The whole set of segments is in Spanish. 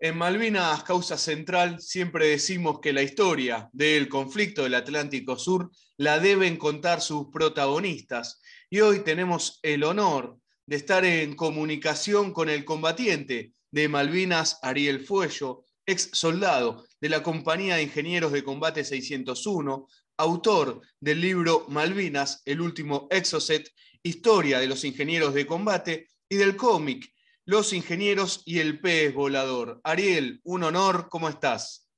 En Malvinas, causa central, siempre decimos que la historia del conflicto del Atlántico Sur la deben contar sus protagonistas. Y hoy tenemos el honor de estar en comunicación con el combatiente de Malvinas, Ariel Fuello, ex soldado de la Compañía de Ingenieros de Combate 601, autor del libro Malvinas, el último Exocet, Historia de los Ingenieros de Combate, y del cómic los ingenieros y el pez volador. Ariel, un honor, ¿cómo estás?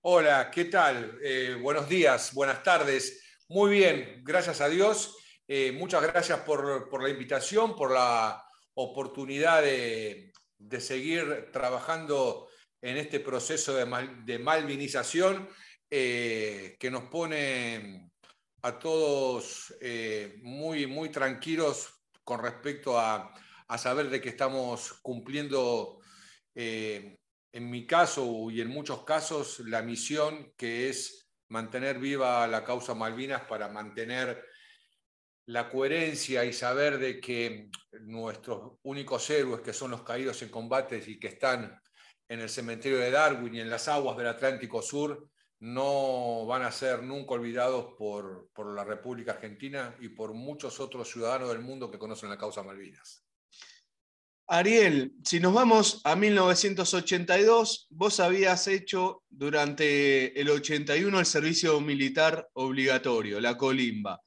Hola, ¿qué tal? Eh, buenos días, buenas tardes. Muy bien, gracias a Dios. Eh, muchas gracias por, la invitación, por la oportunidad de, seguir trabajando en este proceso de, malvinización eh, que nos pone a todos muy, muy tranquilos con respecto a a saber de que estamos cumpliendo, eh, en mi caso y en muchos casos, la misión que es mantener viva la causa Malvinas para mantener la coherencia y saber de que nuestros únicos héroes, que son los caídos en combates y que están en el cementerio de Darwin y en las aguas del Atlántico Sur, no van a ser nunca olvidados por, por la República Argentina y por muchos otros ciudadanos del mundo que conocen la causa Malvinas. Ariel, si nos vamos a 1982, vos habías hecho durante el 81 el servicio militar obligatorio, la colimba.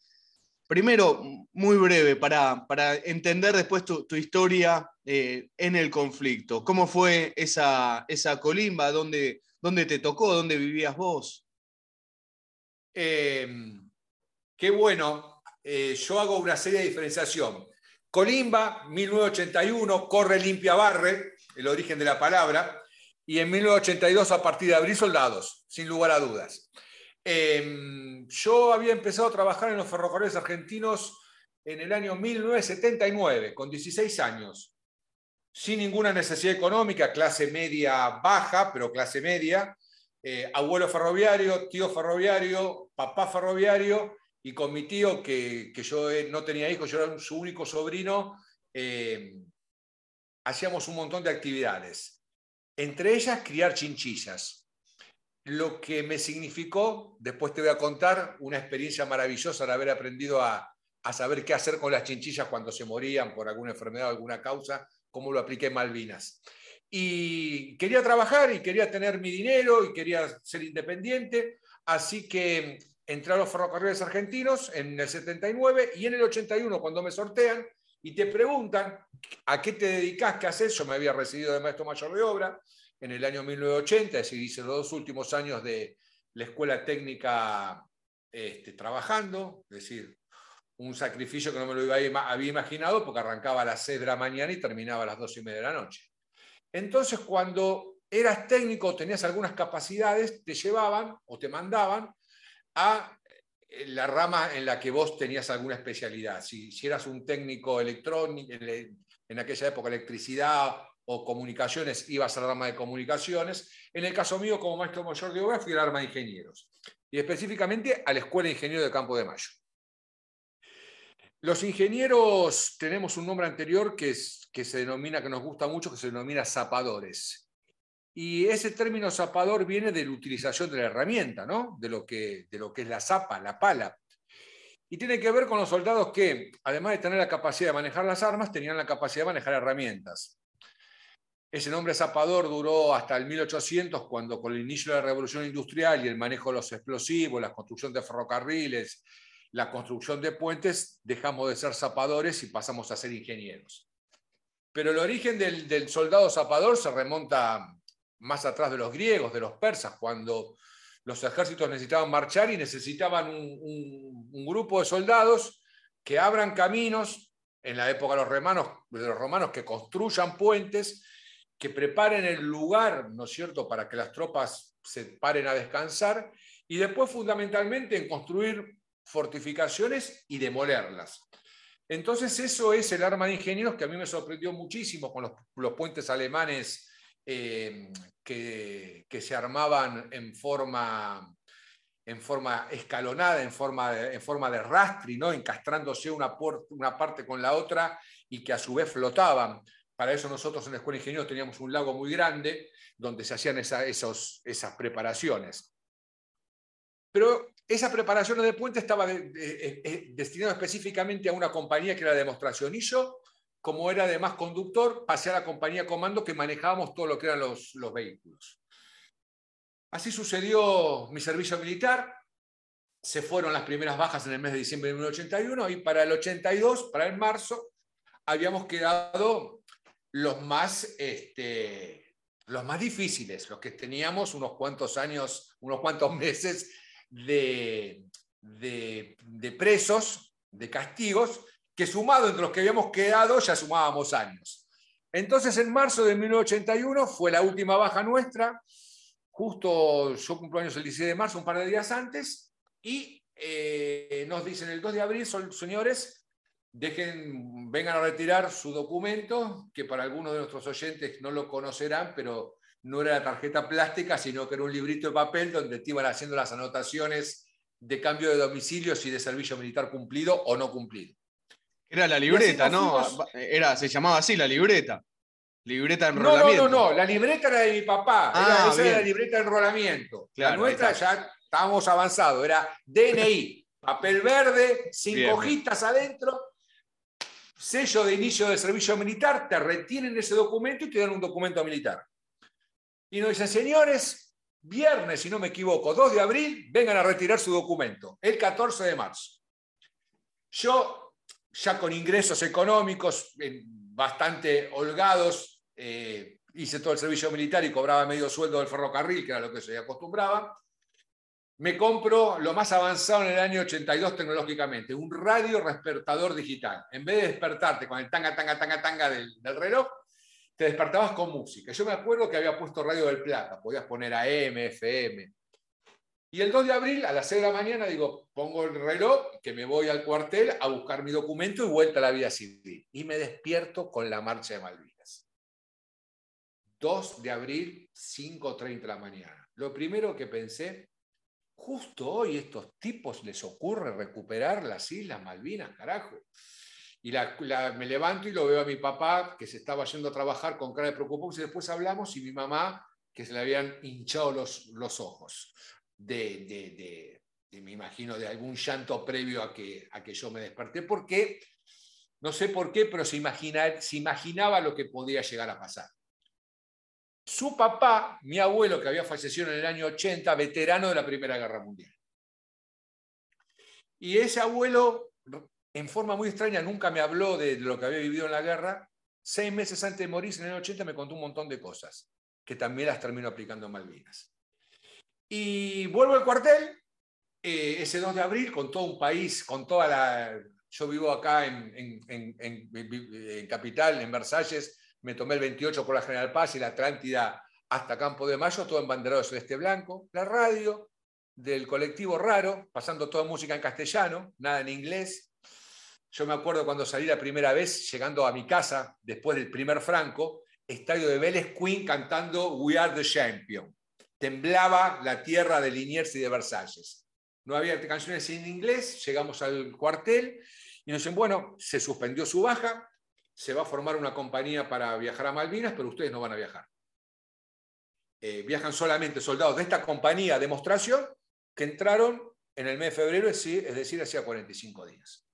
Primero, muy breve, para, para entender después tu, historia eh, en el conflicto. ¿Cómo fue esa, esa colimba? ¿Dónde, ¿Dónde, te tocó? ¿Dónde vivías vos? Em, qué bueno. Eh, yo hago una serie de diferenciación Colimba, 1981, corre limpia barre, el origen de la palabra, y en 1982 a partir de abril soldados, sin lugar a dudas. Em, yo había empezado a trabajar en los ferrocarriles argentinos en el año 1979, con 16 años, sin ninguna necesidad económica, clase media baja, pero clase media, eh, abuelo ferroviario, tío ferroviario, papá ferroviario, y con mi tío, que, yo eh, no tenía hijos, yo era su único sobrino, eh, hacíamos un montón de actividades. Entre ellas, criar chinchillas. Lo que me significó, después te voy a contar, una experiencia maravillosa de haber aprendido a, saber qué hacer con las chinchillas cuando se morían por alguna enfermedad o alguna causa, cómo lo apliqué en Malvinas. Y quería trabajar y quería tener mi dinero y quería ser independiente, así que entré a los ferrocarriles argentinos en el 79 y en el 81 cuando me sortean y te preguntan a qué te dedicas, qué haces. Yo me había recibido de maestro mayor de obra en el año 1980, es decir, hice los dos últimos años de la escuela técnica este, trabajando, es decir, un sacrificio que no me lo había imaginado porque arrancaba a las 6 de la mañana y terminaba a las 2 y media de la noche. Entonces, cuando eras técnico, tenías algunas capacidades, te llevaban o te mandaban a eh, la rama en la que vos tenías alguna especialidad. Si, eras un técnico electrónico, en, aquella época electricidad o comunicaciones, ibas a la rama de comunicaciones. En el caso mío, como maestro mayor de obra, fui la rama de ingenieros. Y específicamente a la Escuela de Ingenieros de Campo de Mayo. Los ingenieros tenemos un nombre anterior que se denomina, que nos gusta mucho, que se denomina zapadores. Y ese término zapador viene de la utilización de la herramienta, ¿no? de, lo que, de lo que es la zapa, la pala. Y tiene que ver con los soldados que, además de tener la capacidad de manejar las armas, tenían la capacidad de manejar herramientas. Ese nombre zapador duró hasta el 1800, cuando con el inicio de la revolución industrial y el manejo de los explosivos, la construcción de ferrocarriles, la construcción de puentes, dejamos de ser zapadores y pasamos a ser ingenieros. Pero el origen del, del soldado zapador se remonta más atrás de los griegos, de los persas, cuando los ejércitos necesitaban marchar y necesitaban un, grupo de soldados que abran caminos, en la época de los, romanos, que construyan puentes, que preparen el lugar, ¿no es cierto?, para que las tropas se paren a descansar, y después fundamentalmente en construir fortificaciones y demolerlas. Entonces eso es el arma de ingenieros que a mí me sorprendió muchísimo con los puentes alemanes eh, que, se armaban en forma, en forma escalonada, en forma de, en forma de ¿no? encastrándose una, parte con la otra y que a su vez flotaban. Para eso nosotros en la Escuela de Ingenieros teníamos un lago muy grande donde se hacían esas preparaciones. Pero esa preparación de puente estaba destinada específicamente a una compañía que era demostración. Y como era además conductor, pasé a la compañía comando que manejábamos todo lo que eran los, los vehículos. Así sucedió mi servicio militar. Se fueron las primeras bajas en el mes de diciembre de 1981 y para el 82, para el marzo, habíamos quedado los más, este, los más difíciles, los que teníamos unos cuantos años, unos cuantos meses de, de, presos, de castigos, que sumado entre los que habíamos quedado ya sumábamos años. Entonces, en marzo de 1981 fue la última baja nuestra, justo yo cumplo años el 16 de marzo, un par de días antes, y eh, nos dicen el 2 de abril, señores, dejen, vengan a retirar su documento, que para algunos de nuestros oyentes no lo conocerán, pero no era la tarjeta plástica, sino que era un librito de papel donde te iban haciendo las anotaciones de cambio de domicilios y de servicio militar cumplido o no cumplido. Era la libreta, ¿no? Era, se llamaba así, la libreta. Libreta de enrolamiento. No, no, no, la libreta era de mi papá. Ah, esa era la libreta de enrolamiento. la nuestra ya estábamos avanzados. Era DNI, papel verde, cinco hojitas adentro, sello de inicio de servicio militar, te retienen ese documento y te dan un documento militar. Y nos dicen, señores, viernes, si no me equivoco, 2 de abril, vengan a retirar su documento, el 14 de marzo. Yo, ya con ingresos económicos bastante holgados, eh, hice todo el servicio militar y cobraba medio sueldo del ferrocarril, que era lo que se acostumbraba. Me compro lo más avanzado en el año 82 tecnológicamente, un radio despertador digital. En vez de despertarte con el tanga, tanga, tanga, tanga del reloj, te despertabas con música. Yo me acuerdo que había puesto Radio del Plata, podías poner AM, FM. Y el 2 de abril, a las 6 de la mañana, digo, pongo el reloj, que me voy al cuartel a buscar mi documento y vuelta a la vida civil. Y me despierto con la marcha de Malvinas. 2 de abril, 5.30 de la mañana. Lo primero que pensé, justo hoy estos tipos les ocurre recuperar las Islas Malvinas, carajo. Y me levanto y lo veo a mi papá, que se estaba yendo a trabajar con cara de preocupación, y después hablamos, y mi mamá, que se le habían hinchado los, los ojos, de, me imagino, de algún llanto previo a que, a que yo me desperté, porque, no sé por qué, pero se imaginaba lo que podía llegar a pasar. Su papá, mi abuelo, que había fallecido en el año 80, veterano de la Primera Guerra Mundial. Y ese abuelo en forma muy extraña, nunca me habló de lo que había vivido en la guerra. Seis meses antes de morir, en el 80, me contó un montón de cosas, que también las termino aplicando en Malvinas. Y vuelvo al cuartel, eh, ese 2 de abril, con todo un país, con toda la... Yo vivo acá en, en, Capital, en Versalles, me tomé el 28 por la General Paz y la Atlántida hasta Campo de Mayo, todo embanderado de celeste blanco, la radio del colectivo Raro, pasando toda música en castellano, nada en inglés, yo me acuerdo cuando salí la primera vez, llegando a mi casa, después del primer Franco, estadio de Vélez Queen cantando We Are the Champion. Temblaba la tierra de Liniers y de Versalles. No había canciones en inglés, llegamos al cuartel y nos dicen, bueno, se suspendió su baja, se va a formar una compañía para viajar a Malvinas, pero ustedes no van a viajar. Eh, viajan solamente soldados de esta compañía de demostración que entraron en el mes de febrero, es decir, hacía 45 días.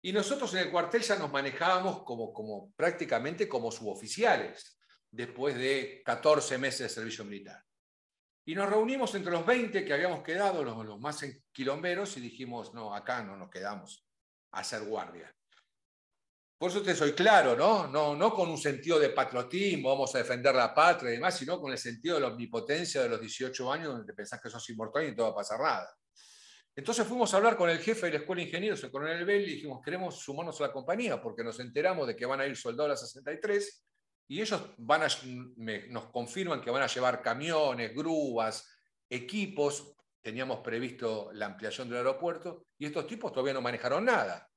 Y nosotros en el cuartel ya nos manejábamos como prácticamente como suboficiales, después de 14 meses de servicio militar. Y nos reunimos entre los 20 que habíamos quedado, los, más quilomberos, y dijimos, no, acá no nos quedamos a hacer guardia. Por eso te soy claro, ¿no? ¿no? No con un sentido de patriotismo, vamos a defender la patria y demás, sino con el sentido de la omnipotencia de los 18 años, donde pensás que sos inmortal y no te va a pasar nada. Entonces fuimos a hablar con el jefe de la Escuela de Ingenieros, el coronel Bell, y dijimos, queremos sumarnos a la compañía porque nos enteramos de que van a ir soldados a la 63 y ellos van a, nos confirman que van a llevar camiones, grúas, equipos. Teníamos previsto la ampliación del aeropuerto y estos tipos todavía no manejaron nada.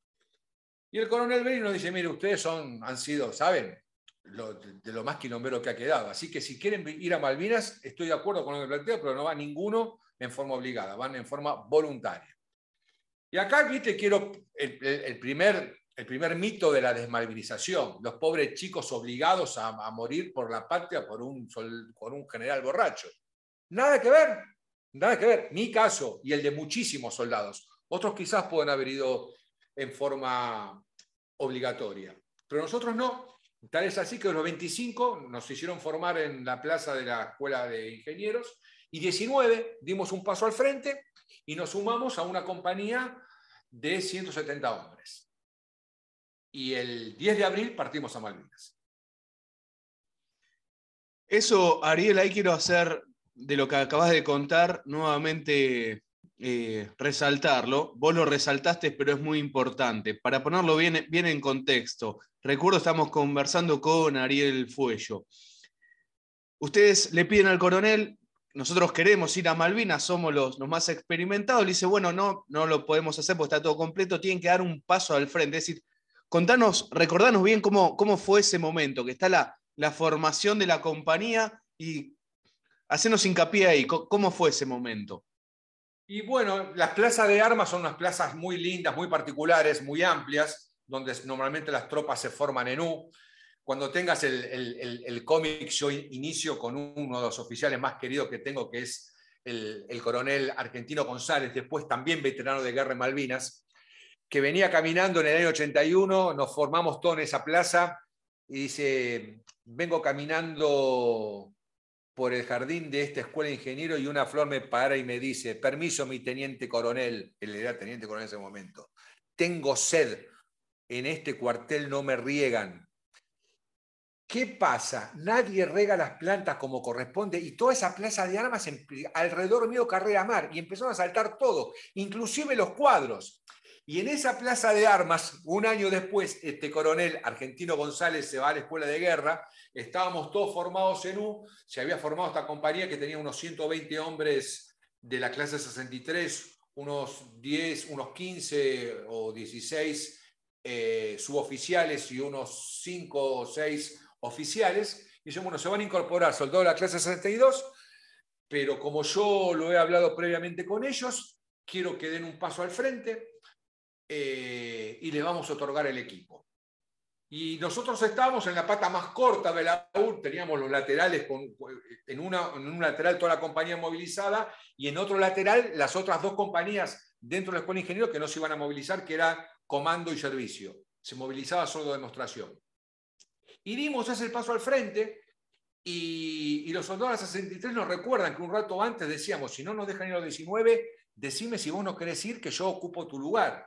Y el coronel Bell nos dice, mire, ustedes son, han sido, ¿saben? de, lo más quilombero que ha quedado. Así que si quieren ir a Malvinas, estoy de acuerdo con lo que planteo, pero no va ninguno en forma obligada, van en forma voluntaria. Y acá, viste, quiero el, primer el primer mito de la desmalvinización, los pobres chicos obligados a, morir por la patria por un, por un general borracho. Nada que ver, nada que ver. Mi caso y el de muchísimos soldados. Otros quizás pueden haber ido en forma obligatoria, pero nosotros no. Tal es así que los 25 nos hicieron formar en la plaza de la Escuela de Ingenieros y 19 dimos un paso al frente y nos sumamos a una compañía de 170 hombres. Y el 10 de abril partimos a Malvinas. Eso, Ariel, ahí quiero hacer de lo que acabas de contar nuevamente eh, resaltarlo. Vos lo resaltaste, pero es muy importante. Para ponerlo bien, bien en contexto, recuerdo estamos conversando con Ariel Fuello. Ustedes le piden al coronel, nosotros queremos ir a Malvinas, somos los, los, más experimentados, le dice, bueno, no, no lo podemos hacer porque está todo completo, tienen que dar un paso al frente. Es decir, contanos, recordanos bien cómo, cómo fue ese momento, que está la, la formación de la compañía y hacernos hincapié ahí, cómo fue ese momento. Y bueno, las plazas de armas son unas plazas muy lindas, muy particulares, muy amplias, donde normalmente las tropas se forman en U cuando tengas el, cómic, yo inicio con uno de los oficiales más queridos que tengo, que es el, coronel Argentino González, después también veterano de guerra en Malvinas, que venía caminando en el año 81, nos formamos todos en esa plaza, y dice, vengo caminando por el jardín de esta escuela de ingeniero y una flor me para y me dice, permiso mi teniente coronel, él era teniente coronel en ese momento, tengo sed, en este cuartel no me riegan, ¿Qué pasa? Nadie rega las plantas como corresponde y toda esa plaza de armas alrededor mío carrera mar y empezaron a saltar todo, inclusive los cuadros. Y en esa plaza de armas, un año después, este coronel argentino González se va a la escuela de guerra, estábamos todos formados en U, se había formado esta compañía que tenía unos 120 hombres de la clase 63, unos 10, unos 15 o 16 eh, suboficiales y unos 5 o 6 oficiales, y bueno, se van a incorporar soldados de la clase 62, pero como yo lo he hablado previamente con ellos, quiero que den un paso al frente eh, y les vamos a otorgar el equipo. Y nosotros estábamos en la pata más corta de la UR, teníamos los laterales, con, en, un lateral toda la compañía movilizada y en otro lateral las otras dos compañías dentro de la Escuela de Ingenieros que no se iban a movilizar, que era comando y servicio. Se movilizaba solo demostración. Y dimos ese paso al frente y, los soldados de 63 nos recuerdan que un rato antes decíamos, si no nos dejan ir a los 19, decime si vos no querés ir, que yo ocupo tu lugar.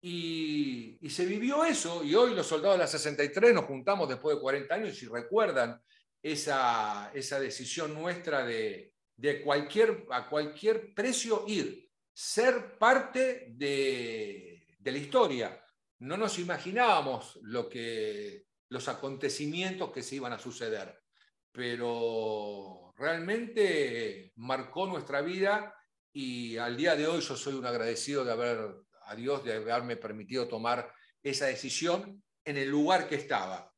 Y, se vivió eso, y hoy los soldados de la 63 nos juntamos después de 40 años y recuerdan esa, esa decisión nuestra de, de cualquier, a cualquier precio ir, ser parte de, de la historia. No nos imaginábamos lo que los acontecimientos que se iban a suceder. Pero realmente marcó nuestra vida y al día de hoy yo soy un agradecido de haber, a Dios de haberme permitido tomar esa decisión en el lugar que estaba.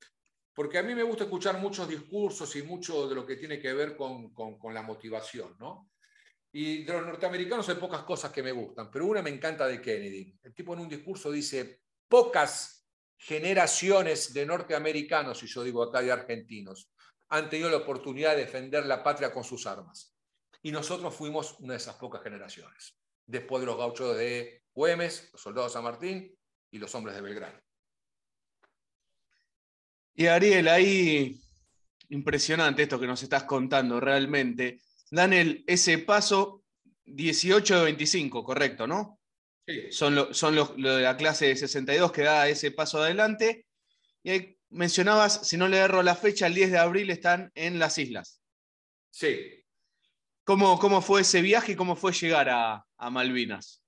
Porque a mí me gusta escuchar muchos discursos y mucho de lo que tiene que ver con, con la motivación, ¿no? Y de los norteamericanos hay pocas cosas que me gustan, pero una me encanta de Kennedy. El tipo en un discurso dice, pocas generaciones de norteamericanos, y yo digo acá de argentinos, han tenido la oportunidad de defender la patria con sus armas. Y nosotros fuimos una de esas pocas generaciones, después de los gauchos de Güemes, los soldados de San Martín y los hombres de Belgrano. Y Ariel, ahí impresionante esto que nos estás contando realmente. Dan ese paso 18 de 25, correcto, ¿no? Son, los de la clase de 62 que da ese paso adelante. Y ahí mencionabas, si no le erro la fecha, el 10 de abril están en las islas. Sí. ¿Cómo, cómo fue ese viaje y cómo fue llegar a, Malvinas?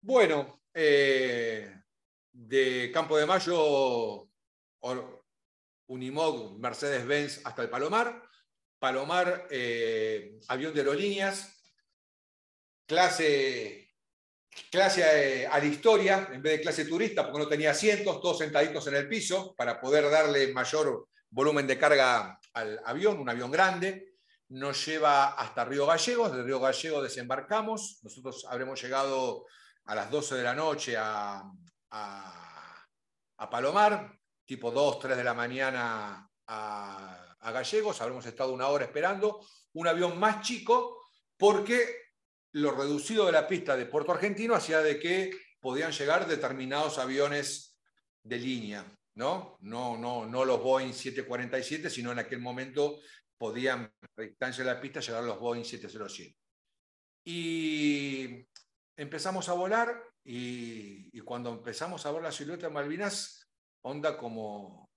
Bueno, eh, de Campo de Mayo, Unimog, Mercedes-Benz hasta el Palomar. Palomar, eh, avión de aerolíneas, clase clase eh, a la historia en vez de clase turista, porque no tenía asientos, todos sentaditos en el piso, para poder darle mayor volumen de carga al avión, un avión grande. Nos lleva hasta Río Gallegos, de Río Gallegos desembarcamos, nosotros habremos llegado a las 12 de la noche a, a Palomar, tipo 2, 3 de la mañana a, a Gallegos, habremos estado una hora esperando, un avión más chico, porque lo reducido de la pista de Puerto Argentino hacía de que podían llegar determinados aviones de línea, ¿no? No, no, no los Boeing 747, sino en aquel momento podían, a distancia de la pista, llegar los Boeing 707. Y empezamos a volar y, cuando empezamos a ver la silueta de Malvinas, onda como,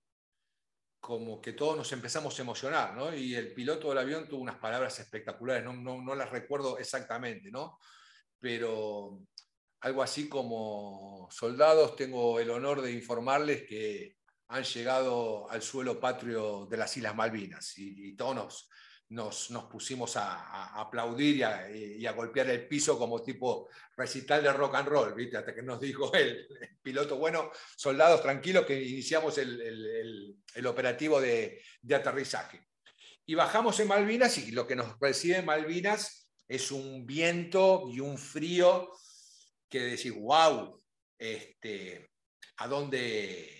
como que todos nos empezamos a emocionar, ¿no? Y el piloto del avión tuvo unas palabras espectaculares, no, no, no las recuerdo exactamente, ¿no? Pero algo así como soldados, tengo el honor de informarles que han llegado al suelo patrio de las Islas Malvinas y, todos nos, pusimos a, aplaudir y a, golpear el piso como tipo recital de rock and roll, ¿viste? hasta que nos dijo el, piloto, bueno, soldados tranquilos que iniciamos el, el, operativo de, aterrizaje. Y bajamos en Malvinas y lo que nos recibe en Malvinas es un viento y un frío que decir, wow, este, ¿a dónde,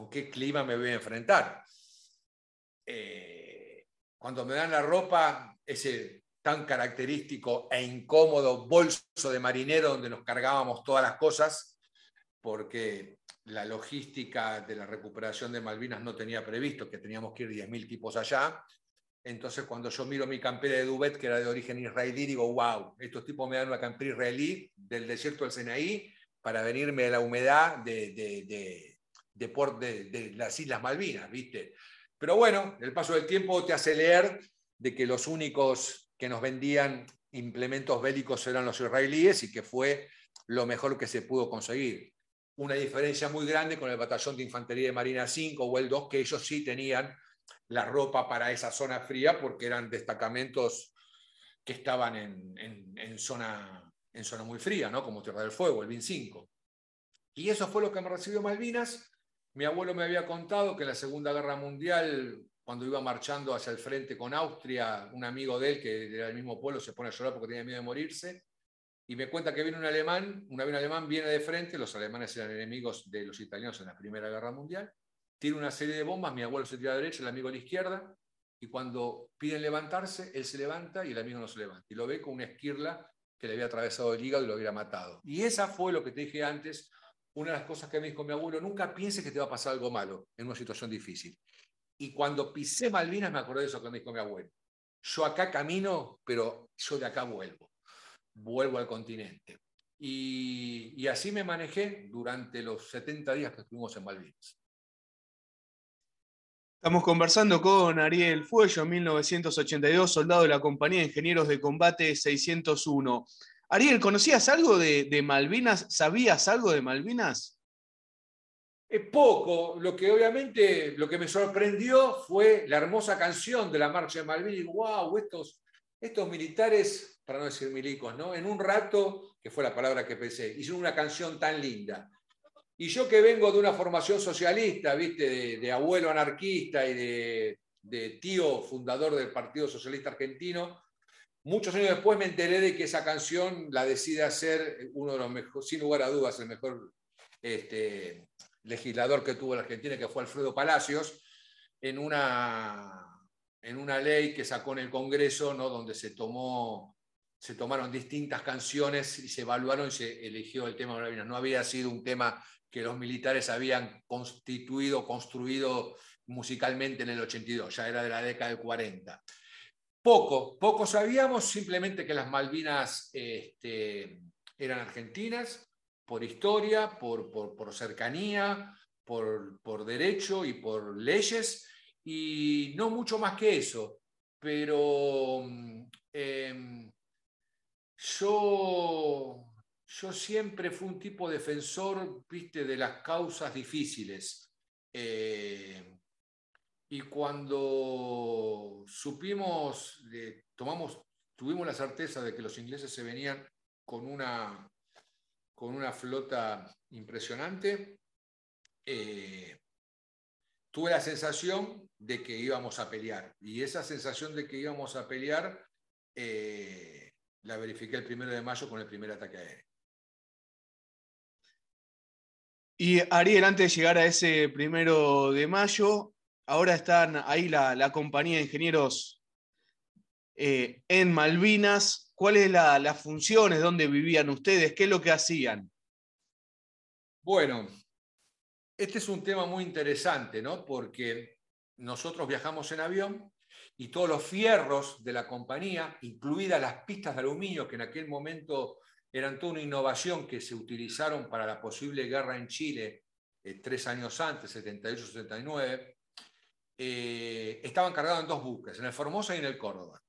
con qué clima me voy a enfrentar? Eh, cuando me dan la ropa, ese tan característico e incómodo bolso de marinero donde nos cargábamos todas las cosas, porque la logística de la recuperación de Malvinas no tenía previsto que teníamos que ir 10.000 tipos allá, entonces, cuando yo miro mi campera de Dubet, que era de origen israelí, digo, wow, estos tipos me dan una campera israelí del desierto del Sinaí para venirme de la humedad de, las Islas Malvinas, ¿viste? Pero bueno, el paso del tiempo te hace leer de que los únicos que nos vendían implementos bélicos eran los israelíes y que fue lo mejor que se pudo conseguir. Una diferencia muy grande con el Batallón de Infantería de Marina 5 o el 2, que ellos sí tenían la ropa para esa zona fría porque eran destacamentos que estaban en, zona, en zona muy fría, ¿no? como Tierra del Fuego, el 25. Y eso fue lo que me recibió Malvinas. Mi abuelo me había contado que en la Segunda Guerra Mundial, cuando iba marchando hacia el frente con Austria, un amigo de él, que era del mismo pueblo, se pone a llorar porque tenía miedo de morirse, y me cuenta que viene un alemán, un avión alemán viene de frente, los alemanes eran enemigos de los italianos en la Primera Guerra Mundial, tiene una serie de bombas, mi abuelo se tira a la derecha, el amigo a la izquierda, y cuando piden levantarse, él se levanta y el amigo no se levanta. Y lo ve con una esquirla que le había atravesado el hígado y lo hubiera matado. Y esa fue lo que te dije antes, una de las cosas que me dijo mi abuelo, nunca pienses que te va a pasar algo malo en una situación difícil. Y cuando pisé Malvinas me acordé de eso que me dijo mi abuelo. Yo acá camino, pero yo de acá vuelvo. Vuelvo al continente. Y, así me manejé durante los 70 días que estuvimos en Malvinas. Estamos conversando con Ariel Fuello, 1982, soldado de la Compañía de Ingenieros de Combate 601. Ariel, ¿conocías algo de, Malvinas? ¿Sabías algo de Malvinas? Es poco. Lo que obviamente lo que me sorprendió fue la hermosa canción de la Marcha de Malvinas. ¡Wow! Estos, estos militares, para no decir milicos, ¿no? En un rato, que fue la palabra que pensé, hicieron una canción tan linda. Y yo que vengo de una formación socialista, ¿viste? De, abuelo anarquista y de, tío fundador del Partido Socialista Argentino, muchos años después me enteré de que esa canción la decide hacer uno de los mejores, sin lugar a dudas, el mejor este, legislador que tuvo la Argentina, que fue Alfredo Palacios, en una, en una ley que sacó en el Congreso, ¿no? donde se tomó se tomaron distintas canciones y se evaluaron y se eligió el tema de Malvinas. No había sido un tema que los militares habían constituido, construido musicalmente en el 82, ya era de la década del 40. Poco, poco sabíamos, simplemente que las Malvinas este, eran argentinas, por historia, por, por, cercanía, por, por, derecho y por leyes, y no mucho más que eso. Pero em, yo, yo siempre fui un tipo defensor, viste, de las causas difíciles. Eh, y cuando supimos, tomamos, tuvimos la certeza de que los ingleses se venían con una, con una flota impresionante, eh, tuve la sensación de que íbamos a pelear. Y esa sensación de que íbamos a pelear eh, la verifiqué el primero de mayo con el primer ataque aéreo. Y Ariel, antes de llegar a ese primero de mayo, ahora están ahí la, compañía de ingenieros eh, en Malvinas. ¿Cuáles son las funciones? ¿Dónde vivían ustedes? ¿Qué es lo que hacían? Bueno, este es un tema muy interesante, ¿no? Porque nosotros viajamos en avión y todos los fierros de la compañía, incluidas las pistas de aluminio, que en aquel momento eran toda una innovación que se utilizaron para la posible guerra en Chile eh, tres años antes, 78-79, eh, estaban cargados en dos buques, en el Formosa y en el Córdoba.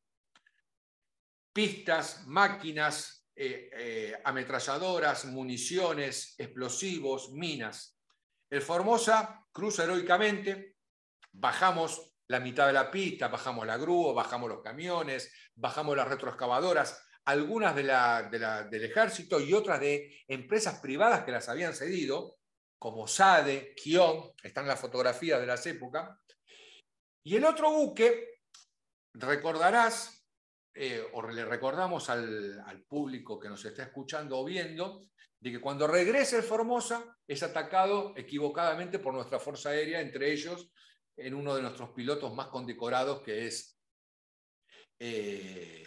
Pistas, máquinas, eh, ametralladoras, municiones, explosivos, minas. El Formosa cruza heroicamente, bajamos la mitad de la pista, bajamos la grúa, bajamos los camiones, bajamos las retroexcavadoras, algunas de del ejército y otras de empresas privadas que las habían cedido, como SADE, Kion, están las fotografías de las épocas. Y el otro buque, recordarás, eh, o le recordamos al, al, público que nos está escuchando o viendo, de que cuando regrese el Formosa es atacado equivocadamente por nuestra Fuerza Aérea, entre ellos en uno de nuestros pilotos más condecorados, que es eh,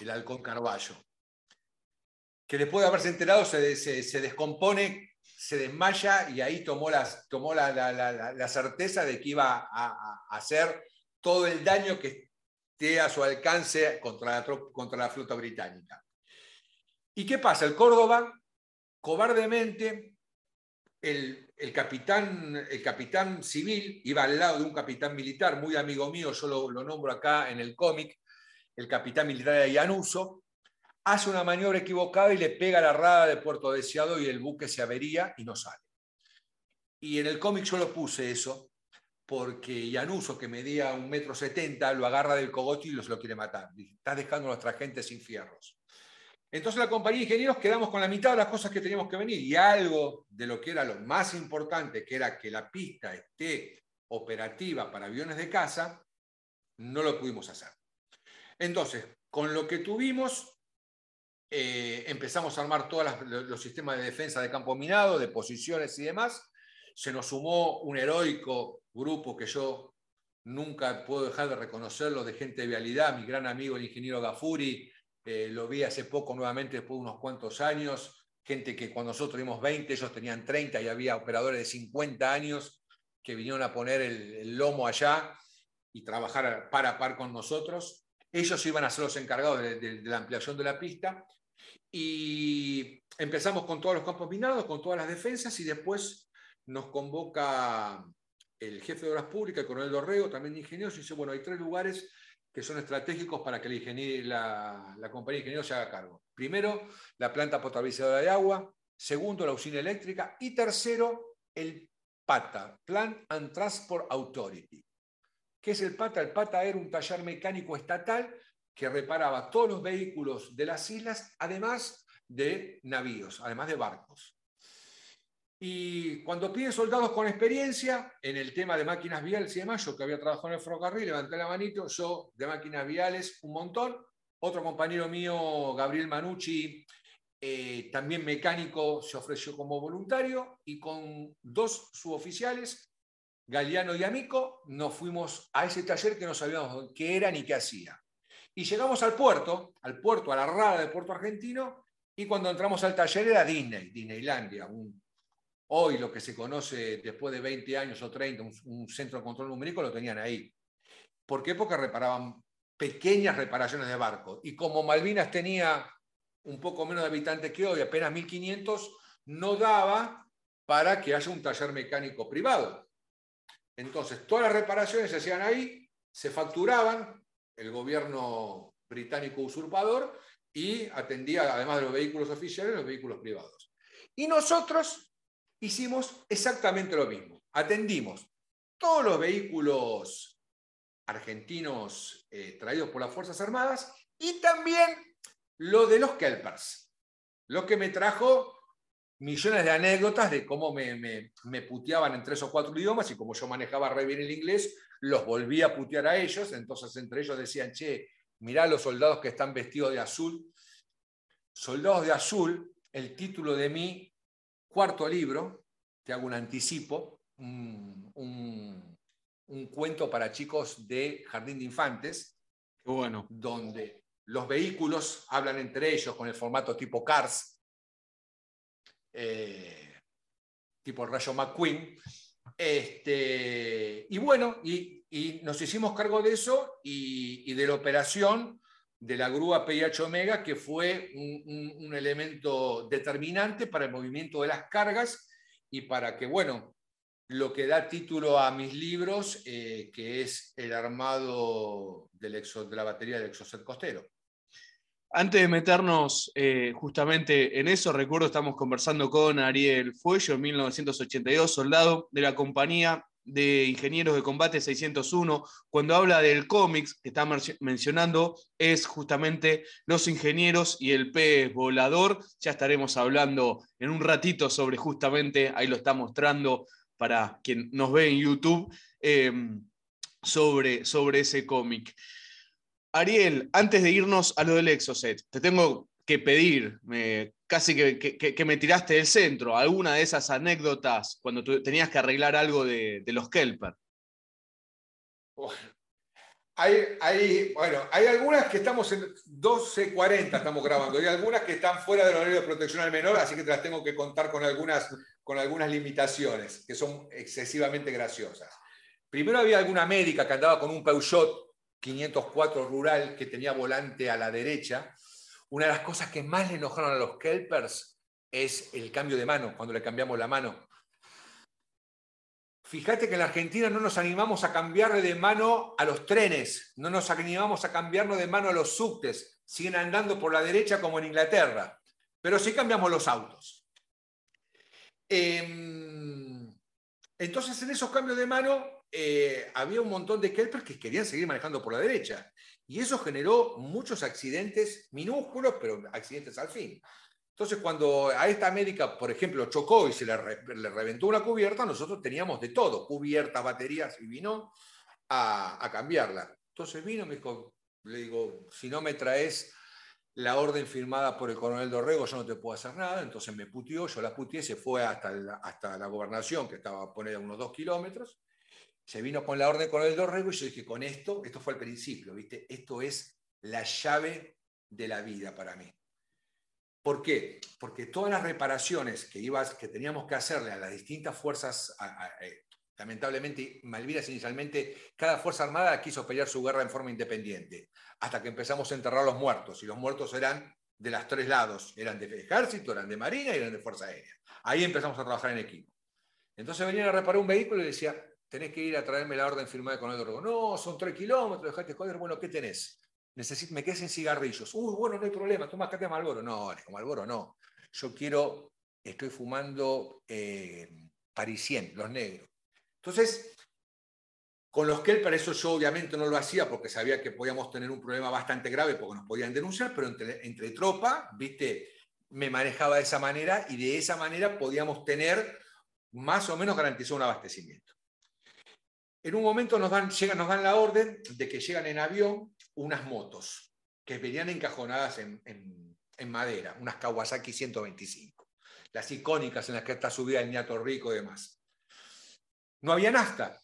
el halcón Carballo. Que después de haberse enterado se, se, descompone, se desmaya y ahí tomó, las, tomó la, certeza de que iba a, hacer todo el daño que esté a su alcance contra la, contra la flota británica. ¿Y qué pasa? El Córdoba cobardemente el, capitán, el capitán civil iba al lado de un capitán militar, muy amigo mío, yo lo, nombro acá en el cómic, el capitán militar de Llanuso, hace una maniobra equivocada y le pega la rada de Puerto Deseado y el buque se avería y no sale. Y en el cómic yo lo puse eso, porque Llanuso, que medía un metro setenta, lo agarra del cogote y los lo quiere matar. Está dejando a nuestra gente sin fierros. Entonces la compañía de ingenieros quedamos con la mitad de las cosas que teníamos que venir y algo de lo que era lo más importante, que era que la pista esté operativa para aviones de caza, no lo pudimos hacer. Entonces, con lo que tuvimos, eh, empezamos a armar todos los sistemas de defensa de campo minado, de posiciones y demás. Se nos sumó un heroico grupo que yo nunca puedo dejar de reconocerlo, de gente de vialidad, mi gran amigo el ingeniero Gafuri, eh, lo vi hace poco nuevamente, después de unos cuantos años, gente que cuando nosotros tuvimos 20, ellos tenían 30 y había operadores de 50 años que vinieron a poner el, lomo allá y trabajar par a par con nosotros. Ellos iban a ser los encargados de, la ampliación de la pista y empezamos con todos los campos minados, con todas las defensas y después nos convoca el jefe de obras públicas, el coronel Dorrego, también de ingenieros, y dice, bueno, hay tres lugares que son estratégicos para que la, la, compañía de ingenieros se haga cargo. Primero, la planta potabilizadora de agua. Segundo, la usina eléctrica. Y tercero, el PATA, Plant and Transport Authority. ¿Qué es el PATA? El PATA era un taller mecánico estatal que reparaba todos los vehículos de las islas, además de navíos, además de barcos. Y cuando piden soldados con experiencia en el tema de máquinas viales y demás, yo que había trabajado en el ferrocarril, levanté la manito, yo de máquinas viales un montón. Otro compañero mío, Gabriel Manucci, eh, también mecánico, se ofreció como voluntario y con dos suboficiales, Galeano y Amico, nos fuimos a ese taller que no sabíamos qué era ni qué hacía. Y llegamos al puerto, al puerto, a la rada del puerto argentino, y cuando entramos al taller era Disney, Disneylandia, un Hoy lo que se conoce después de 20 años o 30, un, centro de control numérico, lo tenían ahí. ¿Por qué? Porque reparaban pequeñas reparaciones de barco. Y como Malvinas tenía un poco menos de habitantes que hoy, apenas 1.500, no daba para que haya un taller mecánico privado. Entonces, todas las reparaciones se hacían ahí, se facturaban, el gobierno británico usurpador, y atendía, además de los vehículos oficiales, los vehículos privados. Y nosotros hicimos exactamente lo mismo. Atendimos todos los vehículos argentinos eh, traídos por las Fuerzas Armadas y también lo de los Kelpers, lo que me trajo millones de anécdotas de cómo me, me, puteaban en tres o cuatro idiomas y como yo manejaba re bien el inglés, los volví a putear a ellos, entonces entre ellos decían, che, mirá los soldados que están vestidos de azul. Soldados de azul, el título de mí cuarto libro, te hago un anticipo, un, un cuento para chicos de jardín de infantes, bueno. donde los vehículos hablan entre ellos con el formato tipo Cars, eh, tipo el Rayo McQueen. Este, y bueno, y, nos hicimos cargo de eso y, de la operación de la grúa PIH Omega, que fue un, elemento determinante para el movimiento de las cargas y para que, bueno, lo que da título a mis libros, eh, que es el armado del de la batería del exocet costero. Antes de meternos eh, justamente en eso, recuerdo estamos conversando con Ariel Fuello en 1982, soldado de la compañía de ingenieros de combate 601. Cuando habla del cómics que está mencionando, es justamente los ingenieros y el pez volador. Ya estaremos hablando en un ratito sobre justamente, ahí lo está mostrando para quien nos ve en YouTube, eh, sobre, sobre ese cómic. Ariel, antes de irnos a lo del Exocet, te tengo que pedir, casi que, me tiraste del centro, alguna de esas anécdotas cuando tú tenías que arreglar algo de, los Kelper. Hay, hay, bueno, hay algunas que estamos en 12.40 estamos grabando, hay algunas que están fuera del horario de protección al menor, así que te las tengo que contar con algunas, con algunas limitaciones, que son excesivamente graciosas. Primero había alguna médica que andaba con un Peugeot 504 rural que tenía volante a la derecha. Una de las cosas que más le enojaron a los Kelpers es el cambio de mano, cuando le cambiamos la mano. Fíjate que en la Argentina no nos animamos a cambiarle de mano a los trenes, no nos animamos a cambiarnos de mano a los subtes, siguen andando por la derecha como en Inglaterra, pero sí cambiamos los autos. Em, entonces, en esos cambios de mano, eh, había un montón de kelpers que querían seguir manejando por la derecha. Y eso generó muchos accidentes minúsculos, pero accidentes al fin. Entonces, cuando a esta médica, por ejemplo, chocó y se le, re- le reventó una cubierta, nosotros teníamos de todo, cubiertas, baterías, y vino a, a cambiarla. Entonces vino, me dijo, le digo, si no me traes la orden firmada por el coronel Dorrego, yo no te puedo hacer nada. Entonces me puteó, yo la puteé, se fue hasta la, hasta la gobernación, que estaba a poner a unos dos kilómetros. Se vino con la orden del coronel Dorrego y yo dije, con esto, esto fue al principio, ¿viste? Esto es la llave de la vida para mí. ¿Por qué? Porque todas las reparaciones que, ibas, que teníamos que hacerle a las distintas fuerzas, a- a- eh, lamentablemente, Malvinas inicialmente, cada fuerza armada quiso pelear su guerra en forma independiente, hasta que empezamos a enterrar los muertos, y los muertos eran de los tres lados, eran de ejército, eran de marina y eran de fuerza aérea. Ahí empezamos a trabajar en equipo. Entonces venían a reparar un vehículo y decía, tenés que ir a traerme la orden firmada con el Dorrego. No, son tres kilómetros, dejate joder, bueno, ¿qué tenés? Necesito, me quedé sin cigarrillos. Uy, bueno, no hay problema, toma acá Malboro. No, Malboro no. Yo quiero, estoy fumando eh, Parisien, los negros. Entonces, con los Kelper eso yo obviamente no lo hacía porque sabía que podíamos tener un problema bastante grave porque nos podían denunciar, pero entre, entre tropa, viste, me manejaba de esa manera y de esa manera podíamos tener más o menos garantizado un abastecimiento. En un momento nos dan, llegan, nos dan la orden de que llegan en avión unas motos que venían encajonadas en, madera, unas Kawasaki 125, las icónicas en las que está subida el ñato rico y demás. No había nafta.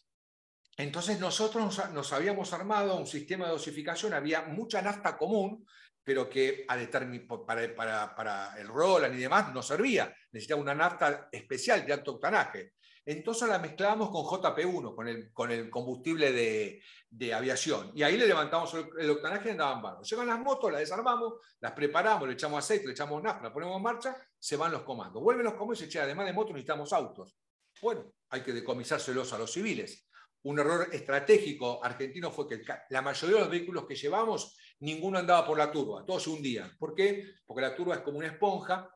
Entonces nosotros nos, habíamos armado un sistema de dosificación, había mucha nafta común, pero que para- para el Roland y demás no servía. Necesitaba una nafta especial de alto octanaje. Entonces la mezclábamos con JP1, con el, con el combustible de, de aviación. Y ahí le levantamos el, el octanaje y andaban barros. Llegan las motos, las desarmamos, las preparamos, le echamos aceite, le echamos nafta, la ponemos en marcha, se van los comandos. Vuelven los comandos y che, además de motos necesitamos autos. Bueno, hay que decomisárselos a los civiles. Un error estratégico argentino fue que la mayoría de los vehículos que llevamos, ninguno andaba por la turba, todos se hundían. ¿Por qué? Porque la turba es como una esponja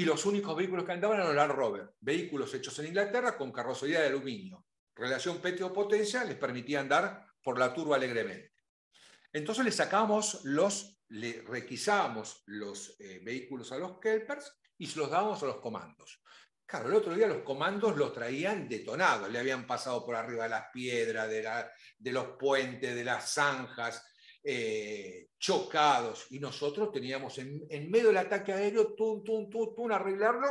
y los únicos vehículos que andaban eran Land Rover, vehículos hechos en Inglaterra con carrocería de aluminio. Relación peteo-potencia les permitía andar por la turba alegremente. Entonces le sacamos los, le requisábamos los eh, vehículos a los Kelpers y se los dábamos a los comandos. Claro, el otro día los comandos los traían detonados, le habían pasado por arriba de las piedras, de, la- de los puentes, de las zanjas, eh, chocados, y nosotros teníamos en, en medio del ataque aéreo, tun, tun, tun, tun, arreglarlo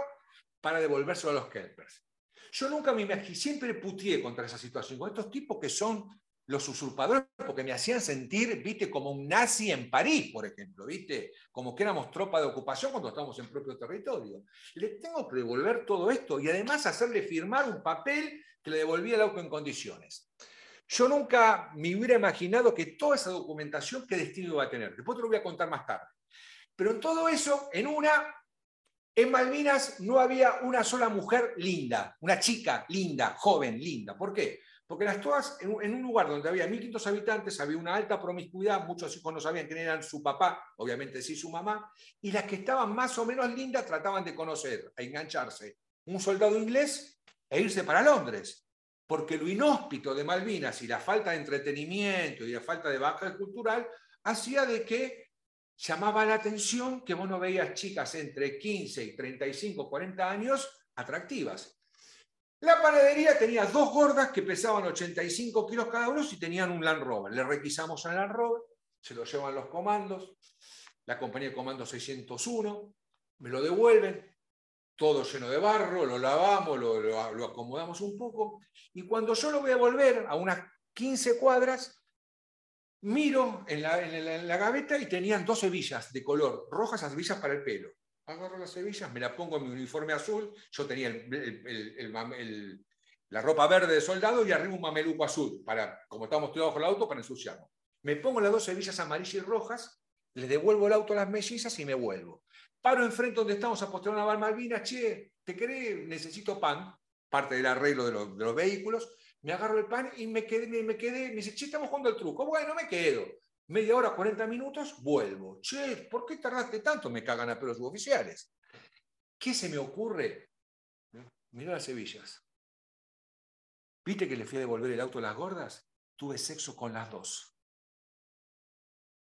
para devolvérselo a los Kelpers. Yo nunca me imaginé, siempre putié contra esa situación, con estos tipos que son los usurpadores, porque me hacían sentir, viste, como un nazi en París, por ejemplo, viste, como que éramos tropa de ocupación cuando estábamos en propio territorio. Le tengo que devolver todo esto y además hacerle firmar un papel que le devolvía el auto en condiciones. Yo nunca me hubiera imaginado que toda esa documentación, qué destino iba a tener. Después te lo voy a contar más tarde. Pero en todo eso, en una, en Malvinas no había una sola mujer linda, una chica linda, joven, linda. ¿Por qué? Porque las todas, en un lugar donde había 1.500 habitantes, había una alta promiscuidad, muchos hijos no sabían quién eran su papá, obviamente sí su mamá, y las que estaban más o menos lindas trataban de conocer, a engancharse, un soldado inglés e irse para Londres porque lo inhóspito de Malvinas y la falta de entretenimiento y la falta de baja cultural hacía de que llamaba la atención que vos no veías chicas entre 15 y 35, 40 años atractivas. La panadería tenía dos gordas que pesaban 85 kilos cada uno y tenían un Land Rover. Le requisamos al Land Rover, se lo llevan los comandos, la compañía de comando 601, me lo devuelven, todo lleno de barro, lo lavamos, lo, acomodamos un poco, y cuando yo lo voy a volver a unas 15 cuadras, miro en la, gaveta y tenían dos hebillas de color, rojas las hebillas para el pelo. Agarro las hebillas, me la pongo en mi uniforme azul, yo tenía la ropa verde de soldado y arriba un mameluco azul, para, como estábamos todos bajo el auto, para ensuciarnos. Me pongo las dos hebillas amarillas y rojas, le devuelvo el auto a las mellizas y me vuelvo. Paro enfrente donde estamos a postear una Malvinas, che, ¿te querés? Necesito pan, parte del arreglo de los, vehículos. Me agarro el pan y me quedé, me, quedé, me dice, che, estamos jugando el truco. Bueno, me quedo. Media hora, 40 minutos, vuelvo. Che, ¿por qué tardaste tanto? Me cagan a pelos suboficiales. ¿Qué se me ocurre? Mira las hebillas. ¿Viste que le fui a devolver el auto a las gordas? Tuve sexo con las dos.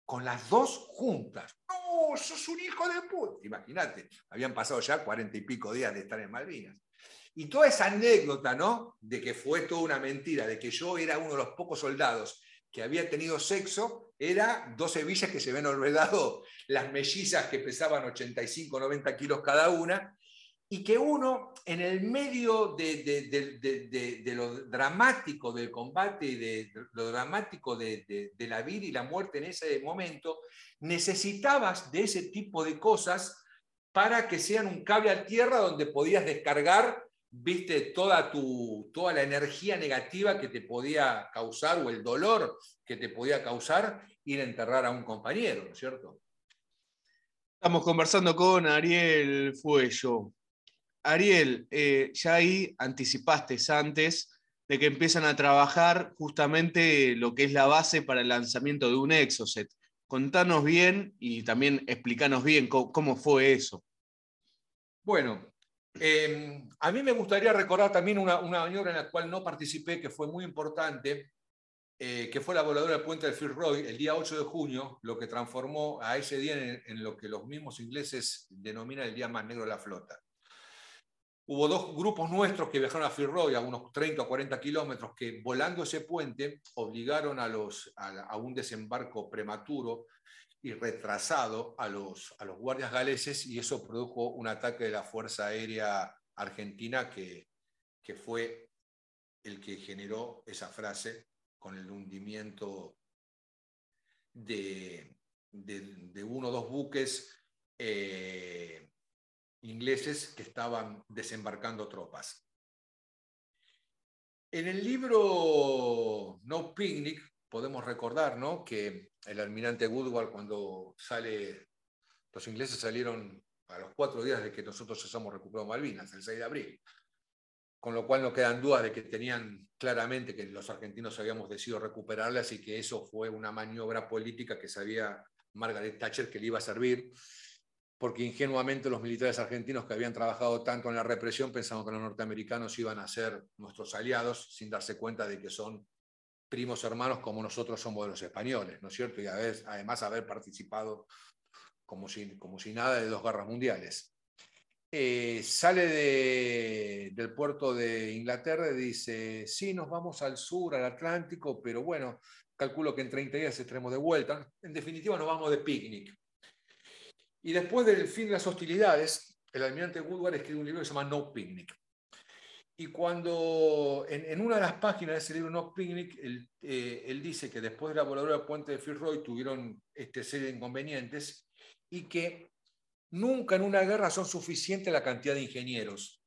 Con las dos juntas sos un hijo de puta. Imagínate, habían pasado ya cuarenta y pico días de estar en Malvinas. Y toda esa anécdota, ¿no? De que fue toda una mentira, de que yo era uno de los pocos soldados que había tenido sexo, era dos hebillas que se habían olvidado, las mellizas que pesaban 85, 90 kilos cada una, y que uno, en el medio de, lo dramático del combate y de lo dramático de, la vida y la muerte en ese momento, necesitabas de ese tipo de cosas para que sean un cable a tierra donde podías descargar, viste, toda, tu, toda la energía negativa que te podía causar o el dolor que te podía causar ir a enterrar a un compañero, ¿no es cierto? Estamos conversando con Ariel Fuello, Ariel, eh, ya ahí anticipaste antes de que empiezan a trabajar justamente lo que es la base para el lanzamiento de un Exocet. Contanos bien y también explícanos bien cómo, fue eso. Bueno, em, a mí me gustaría recordar también una, una, maniobra en la cual no participé, que fue muy importante, eh, que fue la voladora del puente del Fitzroy el día 8 de junio, lo que transformó a ese día en lo que los mismos ingleses denominan el día más negro de la flota. Hubo dos grupos nuestros que viajaron a Fitzroy a unos 30 o 40 kilómetros que volando ese puente obligaron a, los, a, un desembarco prematuro y retrasado a los, a los guardias galeses y eso produjo un ataque de la Fuerza Aérea Argentina que, que fue el que generó esa frase con el hundimiento de, de, uno o dos buques eh, ingleses que estaban desembarcando tropas. En el libro No Picnic podemos recordar ¿no? que el almirante Woodward cuando sale, los ingleses salieron a los cuatro días de que nosotros hemos recuperado Malvinas, el 6 de abril, con lo cual no quedan dudas de que tenían claramente que los argentinos habíamos decidido recuperarlas y que eso fue una maniobra política que sabía Margaret Thatcher que le iba a servir porque ingenuamente los militares argentinos que habían trabajado tanto en la represión pensaban que los norteamericanos iban a ser nuestros aliados sin darse cuenta de que son primos hermanos como nosotros somos de los españoles, ¿no es cierto? Y además haber participado como si, como si nada de dos guerras mundiales. Eh, sale del puerto de Inglaterra y dice, sí, nos vamos al sur, al Atlántico, pero bueno, calculo que en 30 días estaremos de vuelta. En definitiva, nos vamos de picnic. Y después del fin de las hostilidades, el almirante Woodward escribe un libro que se llama No Picnic. Y cuando en, una de las páginas de ese libro No Picnic, él, eh, él, dice que después de la voladura del puente de Fitzroy tuvieron este serie de inconvenientes y que nunca en una guerra son suficientes la cantidad de ingenieros.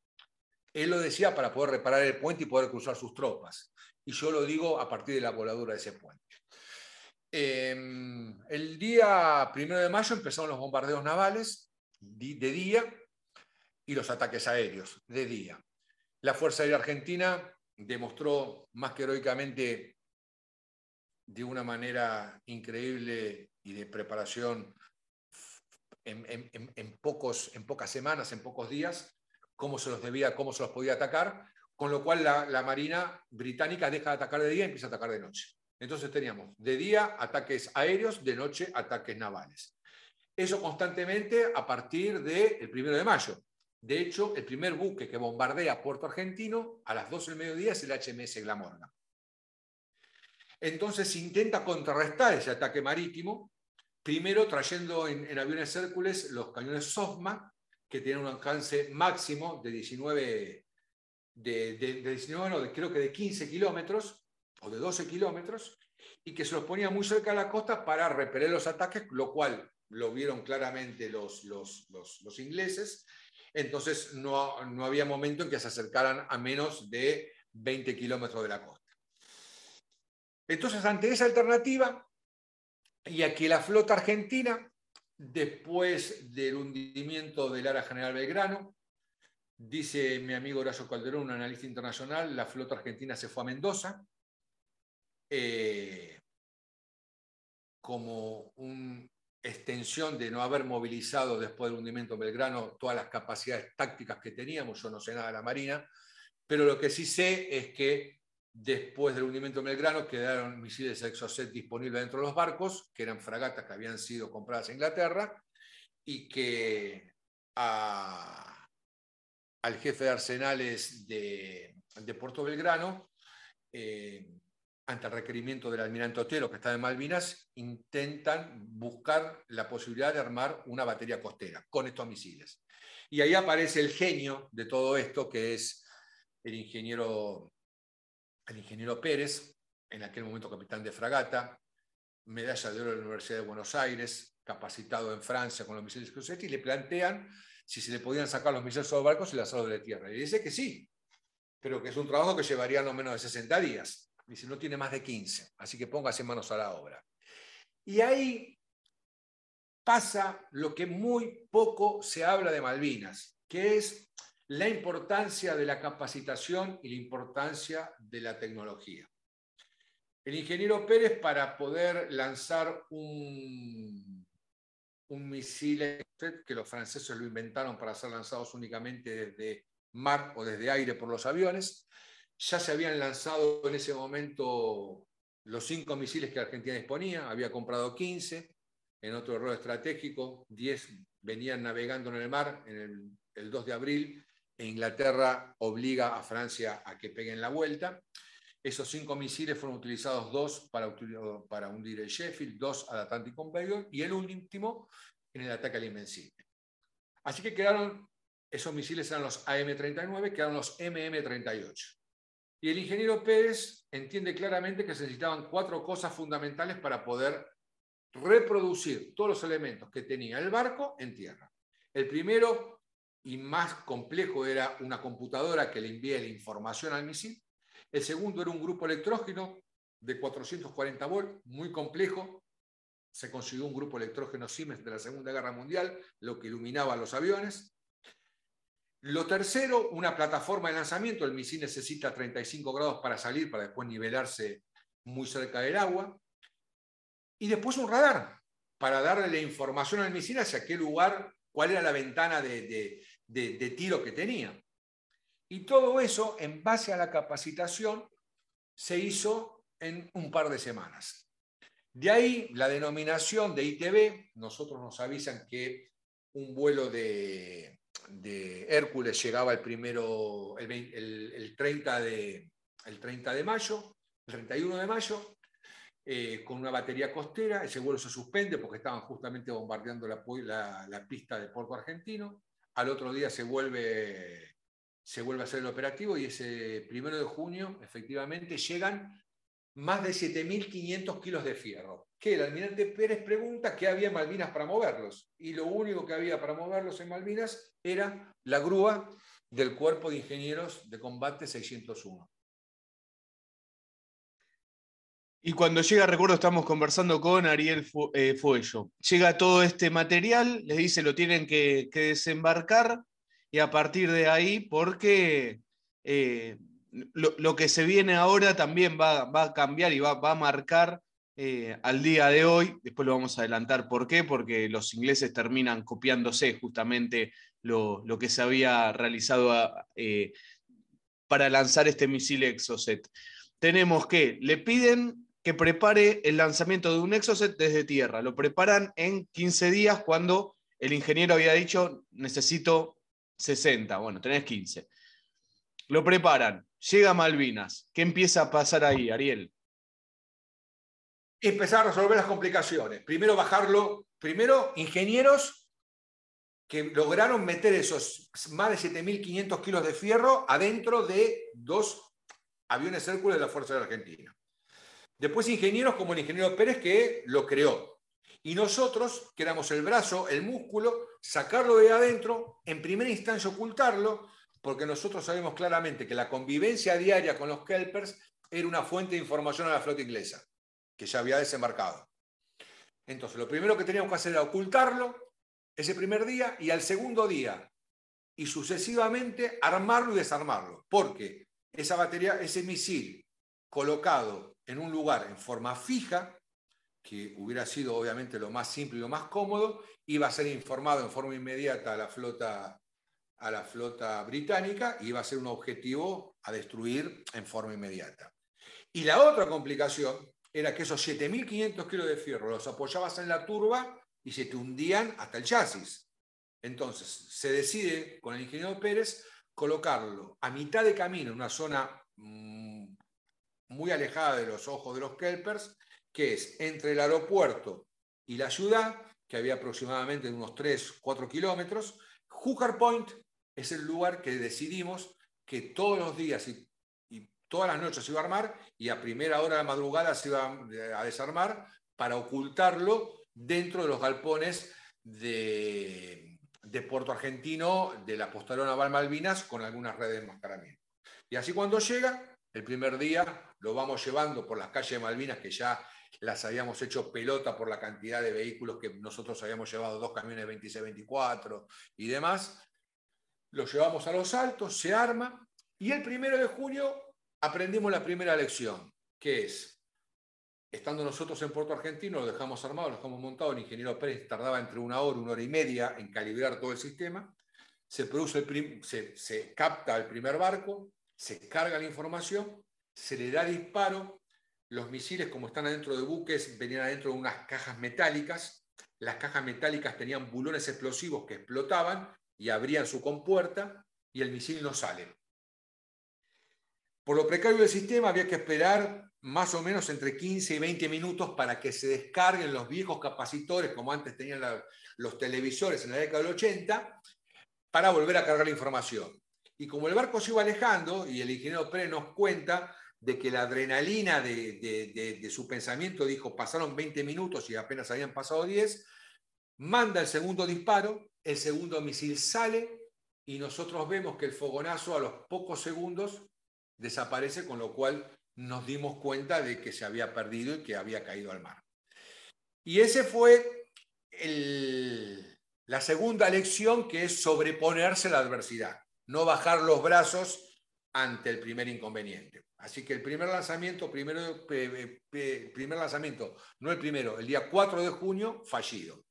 Él lo decía para poder reparar el puente y poder cruzar sus tropas. Y yo lo digo a partir de la voladura de ese puente. Em, el día primero de mayo empezaron los bombardeos navales de día y los ataques aéreos de día. La Fuerza Aérea Argentina demostró más que heroicamente de una manera increíble y de preparación en, pocos, en pocas semanas, en pocos días, cómo se los debía, cómo se los podía atacar, con lo cual la, la Marina británica deja de atacar de día y empieza a atacar de noche. Entonces teníamos de día ataques aéreos, de noche ataques navales. Eso constantemente a partir del primero de mayo. De hecho, el primer buque que bombardea Puerto Argentino a las 12 del mediodía es el HMS Glamorgan. Entonces se intenta contrarrestar ese ataque marítimo, primero trayendo en, aviones Hércules los cañones SOFMA, que tienen un alcance máximo de 19, de, de, 19 creo que de 15 kilómetros, o de 12 kilómetros y que se los ponía muy cerca de la costa para repeler los ataques, lo cual lo vieron claramente los, los, los, ingleses. Entonces no, no, había momento en que se acercaran a menos de 20 kilómetros de la costa. Entonces, ante esa alternativa, y aquí la flota argentina, después del hundimiento del área general Belgrano, dice mi amigo Horacio Calderón, un analista internacional, la flota argentina se fue a Mendoza, eh, como una extensión de no haber movilizado después del hundimiento Belgrano todas las capacidades tácticas que teníamos, yo no sé nada de la Marina, pero lo que sí sé es que después del hundimiento Belgrano quedaron misiles Exocet disponibles dentro de los barcos, que eran fragatas que habían sido compradas en Inglaterra, y que al jefe de arsenales de, Puerto Belgrano eh, ante el requerimiento del almirante Otero, que está en Malvinas, intentan buscar la posibilidad de armar una batería costera con estos misiles. Y ahí aparece el genio de todo esto, que es el ingeniero, el ingeniero Pérez, en aquel momento capitán de fragata, medalla de oro de la Universidad de Buenos Aires, capacitado en Francia con los misiles Cruzetti, y le plantean si se le podían sacar los misiles sobre barcos y lanzarlos de tierra. Y dice que sí, pero que es un trabajo que llevaría no menos de 60 días. Dice, no tiene más de 15, así que póngase manos a la obra. Y ahí pasa lo que muy poco se habla de Malvinas, que es la importancia de la capacitación y la importancia de la tecnología. El ingeniero Pérez, para poder lanzar un, un misil que los franceses lo inventaron para ser lanzados únicamente desde mar o desde aire por los aviones, ya se habían lanzado en ese momento los cinco misiles que Argentina disponía, había comprado 15, en otro error estratégico, 10 venían navegando en el mar el, 2 de abril, e Inglaterra obliga a Francia a que peguen la vuelta. Esos cinco misiles fueron utilizados, dos para, para hundir el Sheffield, dos al Atlantic Conveyor y el último en el ataque al Invencible. Así que quedaron, esos misiles eran los AM-39, quedaron los MM-38. Y el ingeniero Pérez entiende claramente que se necesitaban cuatro cosas fundamentales para poder reproducir todos los elementos que tenía el barco en tierra. El primero y más complejo era una computadora que le envía la información al misil. El segundo era un grupo electrógeno de 440 volts, muy complejo. Se consiguió un grupo electrógeno Siemens de la Segunda Guerra Mundial, lo que iluminaba los aviones. Lo tercero, una plataforma de lanzamiento. El misil necesita 35 grados para salir, para después nivelarse muy cerca del agua. Y después un radar, para darle la información al misil hacia qué lugar, cuál era la ventana de, de tiro que tenía. Y todo eso, en base a la capacitación, se hizo en un par de semanas. De ahí la denominación de ITB, nosotros nos avisan que un vuelo de, de Hércules llegaba el primero, el, 30 de, el 30 de mayo, el 31 de mayo, eh, con una batería costera. Ese vuelo se suspende porque estaban justamente bombardeando la, la, pista de Puerto Argentino. Al otro día se vuelve se vuelve a hacer el operativo y ese primero de junio, efectivamente, llegan más de 7.500 kilos de fierro. Que el almirante Pérez pregunta qué había en Malvinas para moverlos. Y lo único que había para moverlos en Malvinas era la grúa del Cuerpo de Ingenieros de Combate 601. Y cuando llega, recuerdo, estamos conversando con Ariel eh, Fuello. Llega todo este material, les dice lo tienen que, desembarcar y a partir de ahí, porque eh, lo, que se viene ahora también va, a cambiar y va, a marcar eh, al día de hoy. Después lo vamos a adelantar. ¿Por qué? Porque los ingleses terminan copiándose justamente lo, que se había realizado para lanzar este misil Exocet. Tenemos que le piden que prepare el lanzamiento de un Exocet desde tierra. Lo preparan en 15 días cuando el ingeniero había dicho necesito 60. Bueno, tenés 15. Lo preparan, llega Malvinas. ¿Qué empieza a pasar ahí, Ariel? Empezar a resolver las complicaciones. Primero bajarlo, primero ingenieros que lograron meter esos más de 7.500 kilos de fierro adentro de dos aviones Hércules de la Fuerza de Argentina. Después ingenieros como el ingeniero Pérez que lo creó. Y nosotros, que éramos el brazo, el músculo, sacarlo de adentro, en primera instancia ocultarlo, porque nosotros sabemos claramente que la convivencia diaria con los Kelpers era una fuente de información a la flota inglesa, que ya había desembarcado. Entonces, lo primero que teníamos que hacer era ocultarlo ese primer día y al segundo día, y sucesivamente armarlo y desarmarlo, porque esa batería, ese misil colocado en un lugar en forma fija, que hubiera sido obviamente lo más simple y lo más cómodo, iba a ser informado en forma inmediata a la flota, a la flota británica y iba a ser un objetivo a destruir en forma inmediata. Y la otra complicación era que esos 7.500 kilos de fierro los apoyabas en la turba y se te hundían hasta el chasis. Entonces, se decide con el ingeniero Pérez colocarlo a mitad de camino en una zona mm, muy alejada de los ojos de los kelpers, que es entre el aeropuerto y la ciudad, que había aproximadamente unos 3, 4 kilómetros. Hooker Point es el lugar que decidimos que todos los días y, todas las noches se iba a armar y a primera hora de la madrugada se iba a desarmar para ocultarlo dentro de los galpones de, Puerto Argentino, de la Postalona Naval Malvinas, con algunas redes de enmascaramiento. Y así cuando llega, el primer día lo vamos llevando por las calles de Malvinas, que ya las habíamos hecho pelota por la cantidad de vehículos que nosotros habíamos llevado, dos camiones 26-24 y demás. Lo llevamos a los altos, se arma, y el primero de junio aprendimos la primera lección, que es, estando nosotros en Puerto Argentino, lo dejamos armado, lo dejamos montado, el ingeniero Pérez tardaba entre una hora, una hora y media en calibrar todo el sistema, se, produce el se, se capta el primer barco, se carga la información, se le da disparo, los misiles como están adentro de buques venían adentro de unas cajas metálicas, las cajas metálicas tenían bulones explosivos que explotaban y abrían su compuerta y el misil no sale. Por lo precario del sistema había que esperar más o menos entre 15 y 20 minutos para que se descarguen los viejos capacitores, como antes tenían los televisores en la década del 80, para volver a cargar la información. Y como el barco se iba alejando, y el ingeniero Pérez nos cuenta de que la adrenalina de, su pensamiento dijo, pasaron 20 minutos y apenas habían pasado 10, manda el segundo disparo, el segundo misil sale y nosotros vemos que el fogonazo a los pocos segundos desaparece, con lo cual nos dimos cuenta de que se había perdido y que había caído al mar. Y ese fue la segunda lección que es sobreponerse a la adversidad no bajar los brazos ante el primer inconveniente. Así que el primer lanzamiento, primero, primer lanzamiento, no el primero, el día 4 de junio, fallido.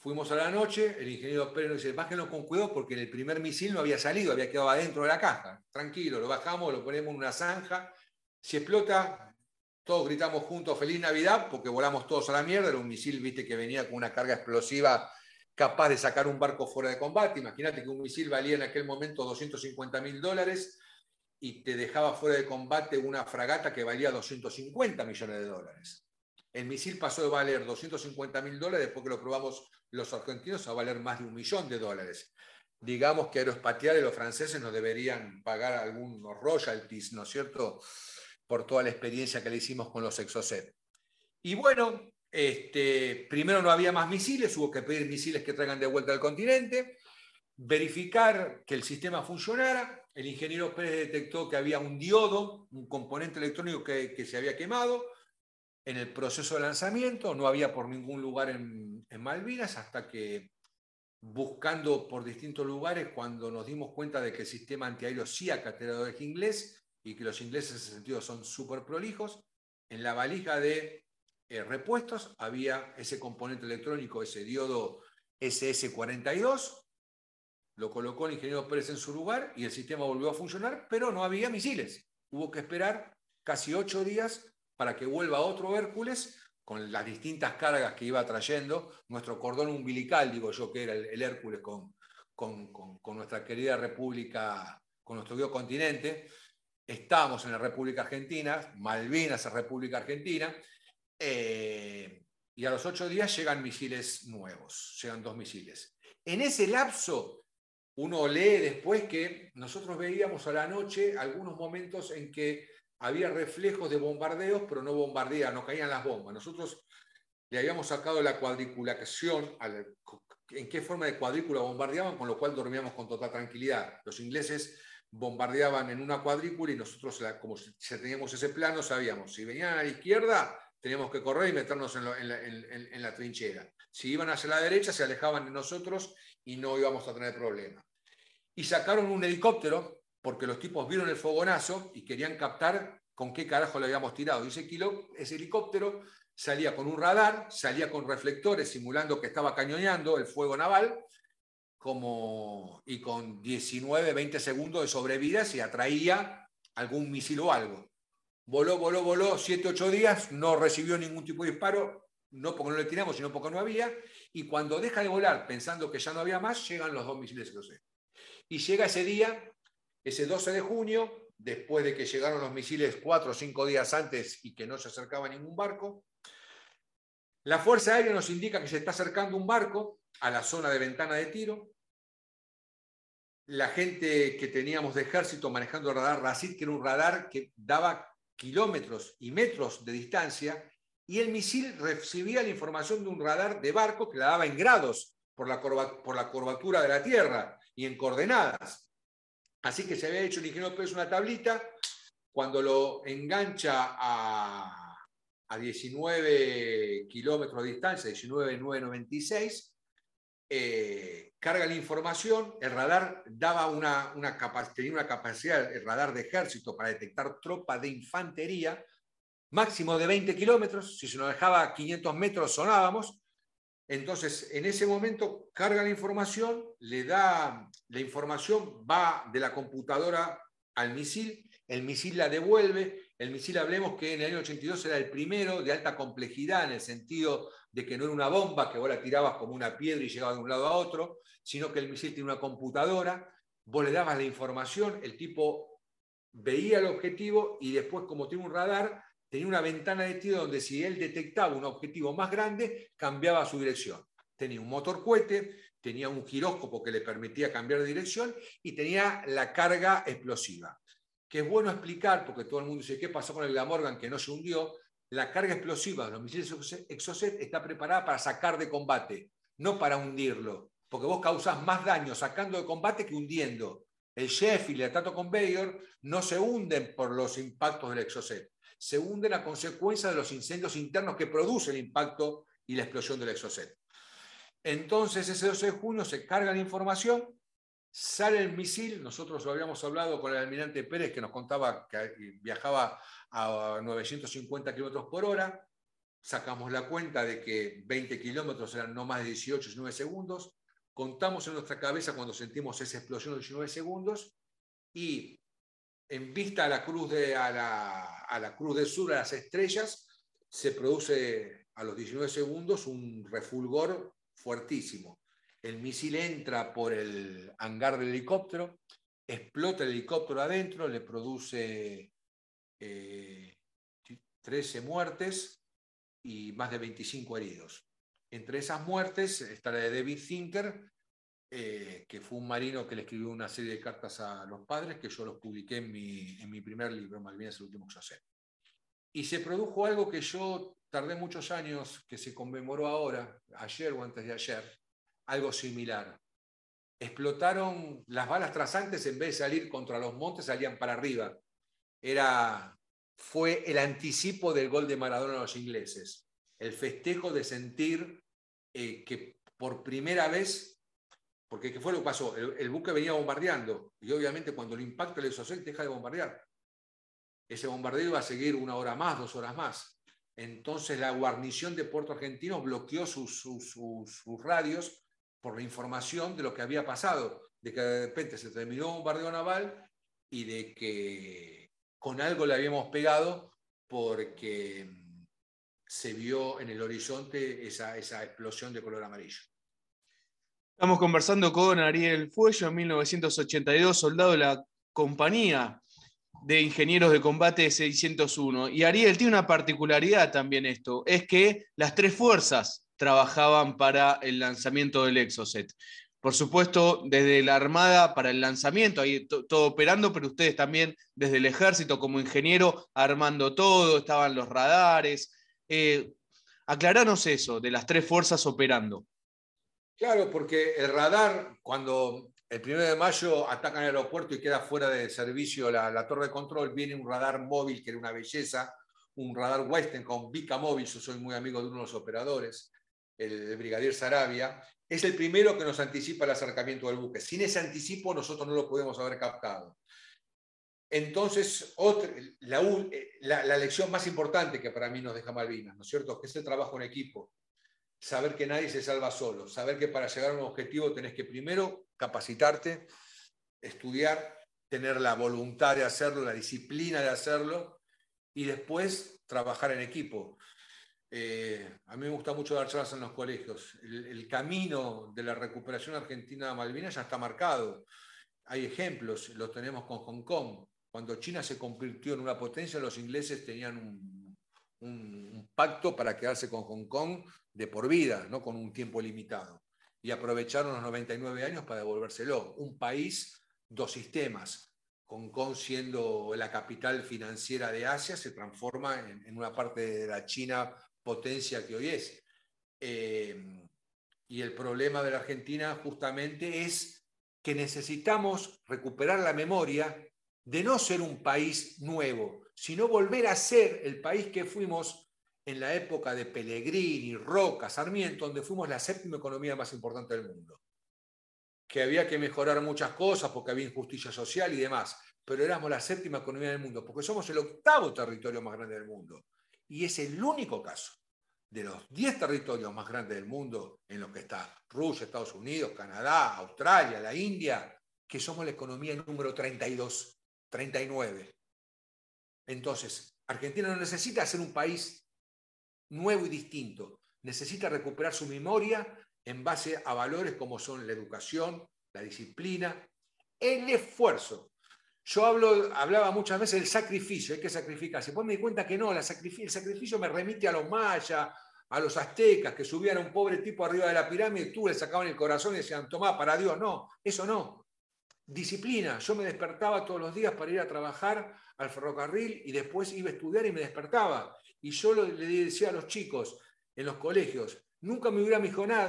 Fuimos a la noche, el ingeniero Pérez nos dice, bájenlo con cuidado porque el primer misil no había salido, había quedado adentro de la caja. Tranquilo, lo bajamos, lo ponemos en una zanja. Si explota, todos gritamos juntos feliz Navidad porque volamos todos a la mierda. Era un misil, viste, que venía con una carga explosiva capaz de sacar un barco fuera de combate. Imagínate que un misil valía en aquel momento 250 mil dólares y te dejaba fuera de combate una fragata que valía 250 millones de dólares. El misil pasó de valer 250 mil dólares después que lo probamos los argentinos a valer más de un millón de dólares. digamos que aeroespaciales los franceses nos deberían pagar algunos royalties, ¿no es cierto?, por toda la experiencia que le hicimos con los Exocet. Y bueno, este, primero no había más misiles, hubo que pedir misiles que traigan de vuelta al continente, verificar que el sistema funcionara. El ingeniero Pérez detectó que había un diodo, un componente electrónico que, se había quemado en el proceso de lanzamiento, no había por ningún lugar en, en Malvinas, hasta que buscando por distintos lugares, cuando nos dimos cuenta de que el sistema antiaéreo sí es inglés y que los ingleses en ese sentido son súper prolijos, en la valija de eh, repuestos había ese componente electrónico, ese diodo SS42, lo colocó el ingeniero Pérez en su lugar y el sistema volvió a funcionar, pero no había misiles. Hubo que esperar casi ocho días para que vuelva otro Hércules con las distintas cargas que iba trayendo, nuestro cordón umbilical, digo yo, que era el, Hércules con, con, nuestra querida República, con nuestro querido continente. Estábamos en la República Argentina, Malvinas es República Argentina, eh, y a los ocho días llegan misiles nuevos, llegan dos misiles. En ese lapso, uno lee después que nosotros veíamos a la noche algunos momentos en que había reflejos de bombardeos, pero no bombardeaban, no caían las bombas. Nosotros le habíamos sacado la cuadriculación, en qué forma de cuadrícula bombardeaban, con lo cual dormíamos con total tranquilidad. Los ingleses bombardeaban en una cuadrícula y nosotros, como teníamos ese plano, sabíamos, si venían a la izquierda, teníamos que correr y meternos en, la, trinchera. Si iban hacia la derecha, se alejaban de nosotros y no íbamos a tener problema. Y sacaron un helicóptero, porque los tipos vieron el fogonazo y querían captar con qué carajo le habíamos tirado. Y ese, ese helicóptero salía con un radar, salía con reflectores simulando que estaba cañoneando el fuego naval, como, y con 19, 20 segundos de sobrevida si atraía algún misil o algo voló, voló, voló, siete, ocho días, no recibió ningún tipo de disparo, no porque no le tiramos, sino porque no había, y cuando deja de volar pensando que ya no había más, llegan los dos misiles sé. Y llega ese día, ese 12 de junio, después de que llegaron los misiles cuatro o cinco días antes y que no se acercaba ningún barco, la Fuerza Aérea nos indica que se está acercando un barco a la zona de ventana de tiro. La gente que teníamos de ejército manejando el radar RACID, que era un radar que daba kilómetros y metros de distancia, y el misil recibía la información de un radar de barco que la daba en grados por la, por la curvatura de la Tierra y en coordenadas. Así que se había hecho el ingeniero Pérez una tablita, cuando lo engancha a, a 19 kilómetros de distancia, 19,996, eh, carga la información, el radar daba una, una tenía una capacidad, el radar de ejército, para detectar tropas de infantería, máximo de 20 kilómetros, si se nos dejaba 500 metros sonábamos, entonces en ese momento carga la información, le da, la información va de la computadora al misil, el misil la devuelve, el misil hablemos que en el año 82 era el primero de alta complejidad en el sentido de que no era una bomba que vos la tirabas como una piedra y llegaba de un lado a otro, sino que el misil tiene una computadora, vos le dabas la información, el tipo veía el objetivo y después, como tiene un radar, tenía una ventana de tiro donde si él detectaba un objetivo más grande, cambiaba su dirección. Tenía un motor cohete, tenía un giróscopo que le permitía cambiar de dirección y tenía la carga explosiva. Que es bueno explicar, porque todo el mundo dice, ¿qué pasó con el Morgan que no se hundió? la carga explosiva de los misiles Exocet está preparada para sacar de combate, no para hundirlo, porque vos causás más daño sacando de combate que hundiendo. El Sheffield y el Tato Conveyor no se hunden por los impactos del Exocet, se hunden a consecuencia de los incendios internos que produce el impacto y la explosión del Exocet. Entonces, ese 12 de junio se carga la información, sale el misil, nosotros lo habíamos hablado con el almirante Pérez que nos contaba que viajaba a 950 kilómetros por hora, sacamos la cuenta de que 20 kilómetros eran no más de 18, 19 segundos, contamos en nuestra cabeza cuando sentimos esa explosión de 19 segundos y en vista a la cruz de, a la, a la cruz del sur, a las estrellas, se produce a los 19 segundos un refulgor fuertísimo. El misil entra por el hangar del helicóptero, explota el helicóptero adentro, le produce 13 eh, muertes y más de 25 heridos. Entre esas muertes está la de David Thinker, eh, que fue un marino que le escribió una serie de cartas a los padres, que yo los publiqué en mi, en mi primer libro, Malvinas, el último que yo sé. Y se produjo algo que yo tardé muchos años, que se conmemoró ahora, ayer o antes de ayer, algo similar. Explotaron las balas trasantes, en vez de salir contra los montes, salían para arriba. Era, fue el anticipo del gol de Maradona a los ingleses. El festejo de sentir eh, que por primera vez porque ¿qué fue lo que pasó? El, buque venía bombardeando y obviamente cuando el impacto le hizo deja de bombardear. Ese bombardeo iba a seguir una hora más, dos horas más. Entonces la guarnición de Puerto Argentino bloqueó sus, radios por la información de lo que había pasado, de que de repente se terminó un bombardeo naval y de que con algo le habíamos pegado porque se vio en el horizonte esa explosión de color amarillo. Estamos conversando con Ariel Fuello, en 1982, soldado de la Compañía de Ingenieros de Combate 601. Y Ariel tiene una particularidad también esto, es que las tres fuerzas trabajaban para el lanzamiento del Exocet. Por supuesto, desde la Armada para el lanzamiento, ahí todo operando, pero ustedes también desde el ejército como ingeniero armando todo, estaban los radares. Eh, aclaranos eso, de las tres fuerzas operando. Claro, porque el radar, cuando el 1 de mayo atacan el aeropuerto y queda fuera de servicio la, torre de control, viene un radar móvil que era una belleza, un radar Western con Vica Móvil, yo soy muy amigo de uno de los operadores, el, brigadier Sarabia, es el primero que nos anticipa el acercamiento del buque. Sin ese anticipo nosotros no lo podemos haber captado. Entonces, la, la, lección más importante que para mí nos deja Malvinas, ¿no es cierto? Que es el trabajo en equipo saber que nadie se salva solo, saber que para llegar a un objetivo tenés que primero capacitarte, estudiar, tener la voluntad de hacerlo, la disciplina de hacerlo y después trabajar en equipo. Eh, a mí me gusta mucho dar charlas en los colegios. El, camino de la recuperación argentina de Malvinas ya está marcado. Hay ejemplos, los tenemos con Hong Kong. Cuando China se convirtió en una potencia, los ingleses tenían un, un pacto para quedarse con Hong Kong de por vida, no con un tiempo limitado. Y aprovecharon los 99 años para devolvérselo. Un país, dos sistemas. Hong Kong siendo la capital financiera de Asia, se transforma en, una parte de la China potencia que hoy es. Eh, y el problema de la Argentina justamente es que necesitamos recuperar la memoria de no ser un país nuevo, sino volver a ser el país que fuimos en la época de Pellegrini, Roca, Sarmiento, donde fuimos la séptima economía más importante del mundo. Que había que mejorar muchas cosas porque había injusticia social y demás, pero éramos la séptima economía del mundo, porque somos el octavo territorio más grande del mundo. Y es el único caso de los 10 territorios más grandes del mundo, en los que está Rusia, Estados Unidos, Canadá, Australia, la India, que somos la economía número 32, 39. Entonces, Argentina no necesita ser un país nuevo y distinto. Necesita recuperar su memoria en base a valores como son la educación, la disciplina, el esfuerzo. Yo hablo, hablaba muchas veces del sacrificio, hay que sacrificarse. Después me di cuenta que no, el sacrificio, me remite a los mayas, a los aztecas, que subían a un pobre tipo arriba de la pirámide, tú le sacaban el corazón y decían, tomá, para Dios. No, eso no. Disciplina. Yo me despertaba todos los días para ir a trabajar al ferrocarril y después iba a estudiar y me despertaba. Y yo le decía a los chicos en los colegios, nunca me hubiera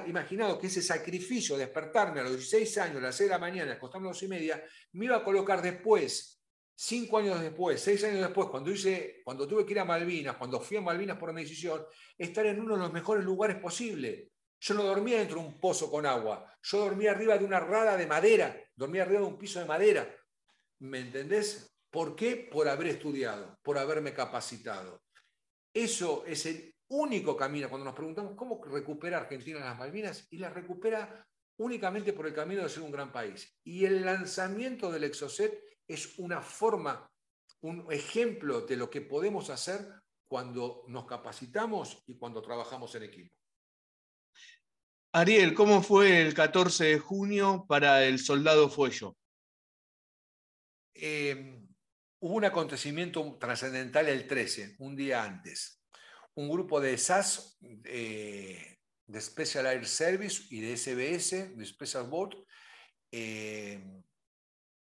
imaginado que ese sacrificio de despertarme a los 16 años, a las 6 de la mañana, acostarme a las 2 y media, me iba a colocar después, 5 años después, 6 años después, cuando, hice, cuando tuve que ir a Malvinas, cuando fui a Malvinas por una decisión, estar en uno de los mejores lugares posibles. Yo no dormía dentro de un pozo con agua, yo dormía arriba de una rada de madera, dormía arriba de un piso de madera. ¿Me entendés? ¿Por qué? Por haber estudiado, por haberme capacitado. Eso es el único camino. Cuando nos preguntamos cómo recupera Argentina las Malvinas, y la recupera únicamente por el camino de ser un gran país. Y el lanzamiento del Exocet es una forma, un ejemplo de lo que podemos hacer cuando nos capacitamos y cuando trabajamos en equipo. Ariel, ¿cómo fue el 14 de junio para el soldado Fuello? Eh, hubo un acontecimiento trascendental el 13, un día antes. Un grupo de SAS, eh, de Special Air Service y de SBS, de Special Boat, eh,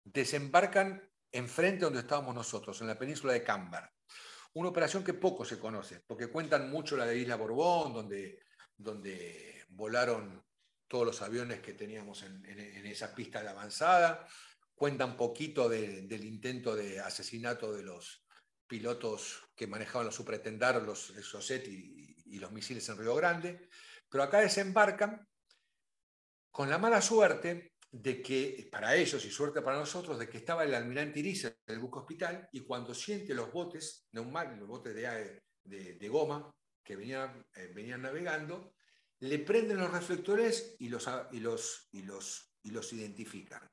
desembarcan enfrente donde estábamos nosotros, en la península de Camber. Una operación que poco se conoce, porque cuentan mucho la de Isla Borbón, donde, donde volaron todos los aviones que teníamos en, esa pista de avanzada, cuentan poquito del intento de asesinato de los pilotos que manejaban los supretendar, los Soset y, los misiles en Río Grande, pero acá desembarcan con la mala suerte de que, para ellos y suerte para nosotros, de que estaba el almirante Iris en el buque hospital y cuando siente los botes neumáticos, los botes de, de, goma que venían, eh, venían navegando, le prenden los reflectores y los, identifican.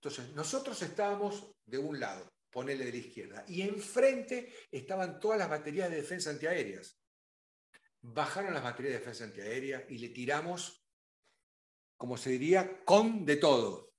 Entonces, nosotros estábamos de un lado, ponele de la izquierda, y enfrente estaban todas las baterías de defensa antiaéreas. Bajaron las baterías de defensa antiaérea y le tiramos como se diría, con de todo.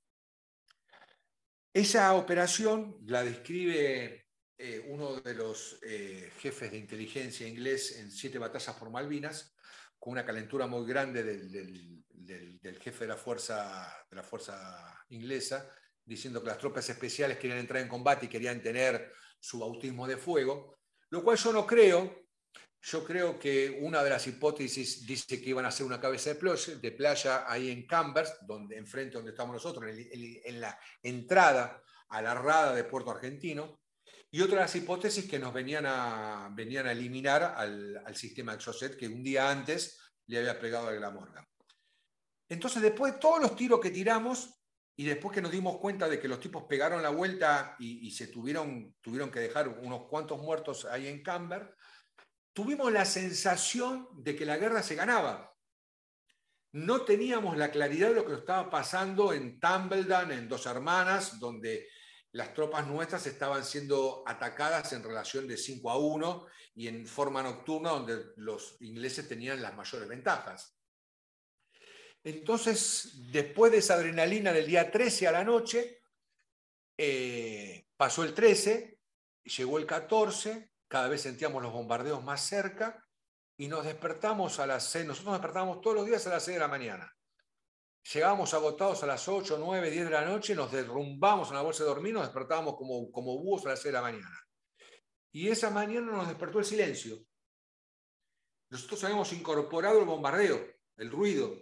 Esa operación la describe eh, uno de los eh, jefes de inteligencia inglés en Siete Batallas por Malvinas, con una calentura muy grande del, jefe de la, fuerza, de la fuerza inglesa, diciendo que las tropas especiales querían entrar en combate y querían tener su bautismo de fuego, lo cual yo no creo, yo creo que una de las hipótesis dice que iban a hacer una cabeza de playa, ahí en Cambers, donde, enfrente donde estamos nosotros, en, la entrada a la rada de Puerto Argentino, y otra de las hipótesis que nos venían a, venían a eliminar al, sistema Exocet que un día antes le había pegado a la Morgan. Entonces, después de todos los tiros que tiramos, y después que nos dimos cuenta de que los tipos pegaron la vuelta y, se tuvieron, tuvieron que dejar unos cuantos muertos ahí en Camber, tuvimos la sensación de que la guerra se ganaba. No teníamos la claridad de lo que estaba pasando en Tumbledown, en Dos Hermanas, donde las tropas nuestras estaban siendo atacadas en relación de 5 a 1 y en forma nocturna, donde los ingleses tenían las mayores ventajas. Entonces, después de esa adrenalina del día 13 a la noche, eh, pasó el 13, llegó el 14, cada vez sentíamos los bombardeos más cerca y nos despertamos a las 6, nosotros nos despertábamos todos los días a las 6 de la mañana. Llegábamos agotados a las 8, 9, 10 de la noche, nos derrumbamos en la bolsa de dormir, nos despertábamos como, como búhos a las 6 de la mañana. Y esa mañana nos despertó el silencio. Nosotros habíamos incorporado el bombardeo, el ruido,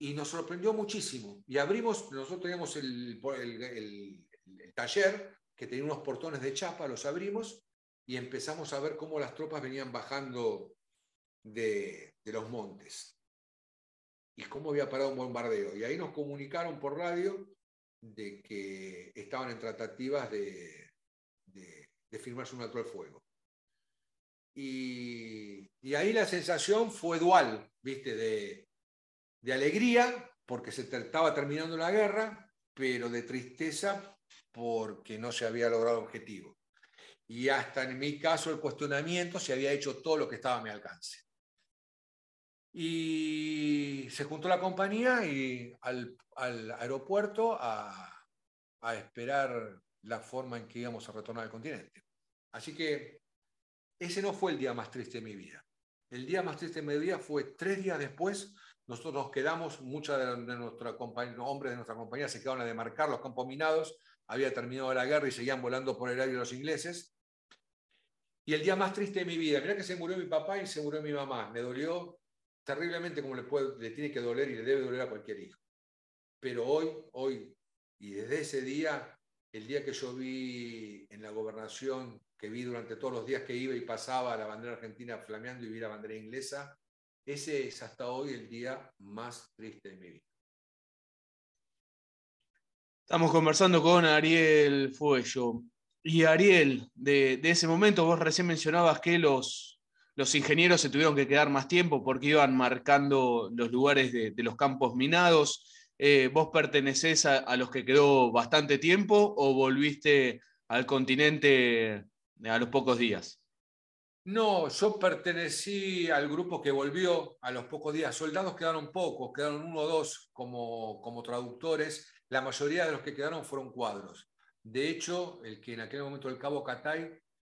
y nos sorprendió muchísimo. Y abrimos, nosotros teníamos el, el taller que tenía unos portones de chapa, los abrimos y empezamos a ver cómo las tropas venían bajando de, los montes y cómo había parado un bombardeo. Y ahí nos comunicaron por radio de que estaban en tratativas de, de, firmarse un alto al fuego. Y, ahí la sensación fue dual, ¿viste? De, de alegría, porque se estaba terminando la guerra, pero de tristeza porque no se había logrado el objetivo y hasta en mi caso el cuestionamiento si había hecho todo lo que estaba a mi alcance. Y se juntó la compañía y al, aeropuerto a, esperar la forma en que íbamos a retornar al continente. Así que ese no fue el día más triste de mi vida. El día más triste de mi vida fue tres días después. Nosotros nos quedamos, muchos de, de hombres de nuestra compañía se quedaron a demarcar los campos minados. Había terminado la guerra y seguían volando por el aire los ingleses y el día más triste de mi vida. Mirá que se murió mi papá y se murió mi mamá. Me dolió terriblemente como le, puede, le tiene que doler y le debe doler a cualquier hijo. Pero hoy, hoy, y desde ese día, el día que yo vi en la gobernación, que vi durante todos los días que iba y pasaba la bandera argentina flameando y vi la bandera inglesa, ese es hasta hoy el día más triste de mi vida. Estamos conversando con Ariel Fuello. Y Ariel, de, ese momento vos recién mencionabas que los, los ingenieros se tuvieron que quedar más tiempo porque iban marcando los lugares de, los campos minados. Eh, ¿Vos pertenecés a, los que quedó bastante tiempo o volviste al continente a los pocos días? No, yo pertenecí al grupo que volvió a los pocos días. Soldados quedaron pocos, quedaron uno o dos como, como traductores. La mayoría de los que quedaron fueron cuadros. De hecho, el que en aquel momento el cabo Catay,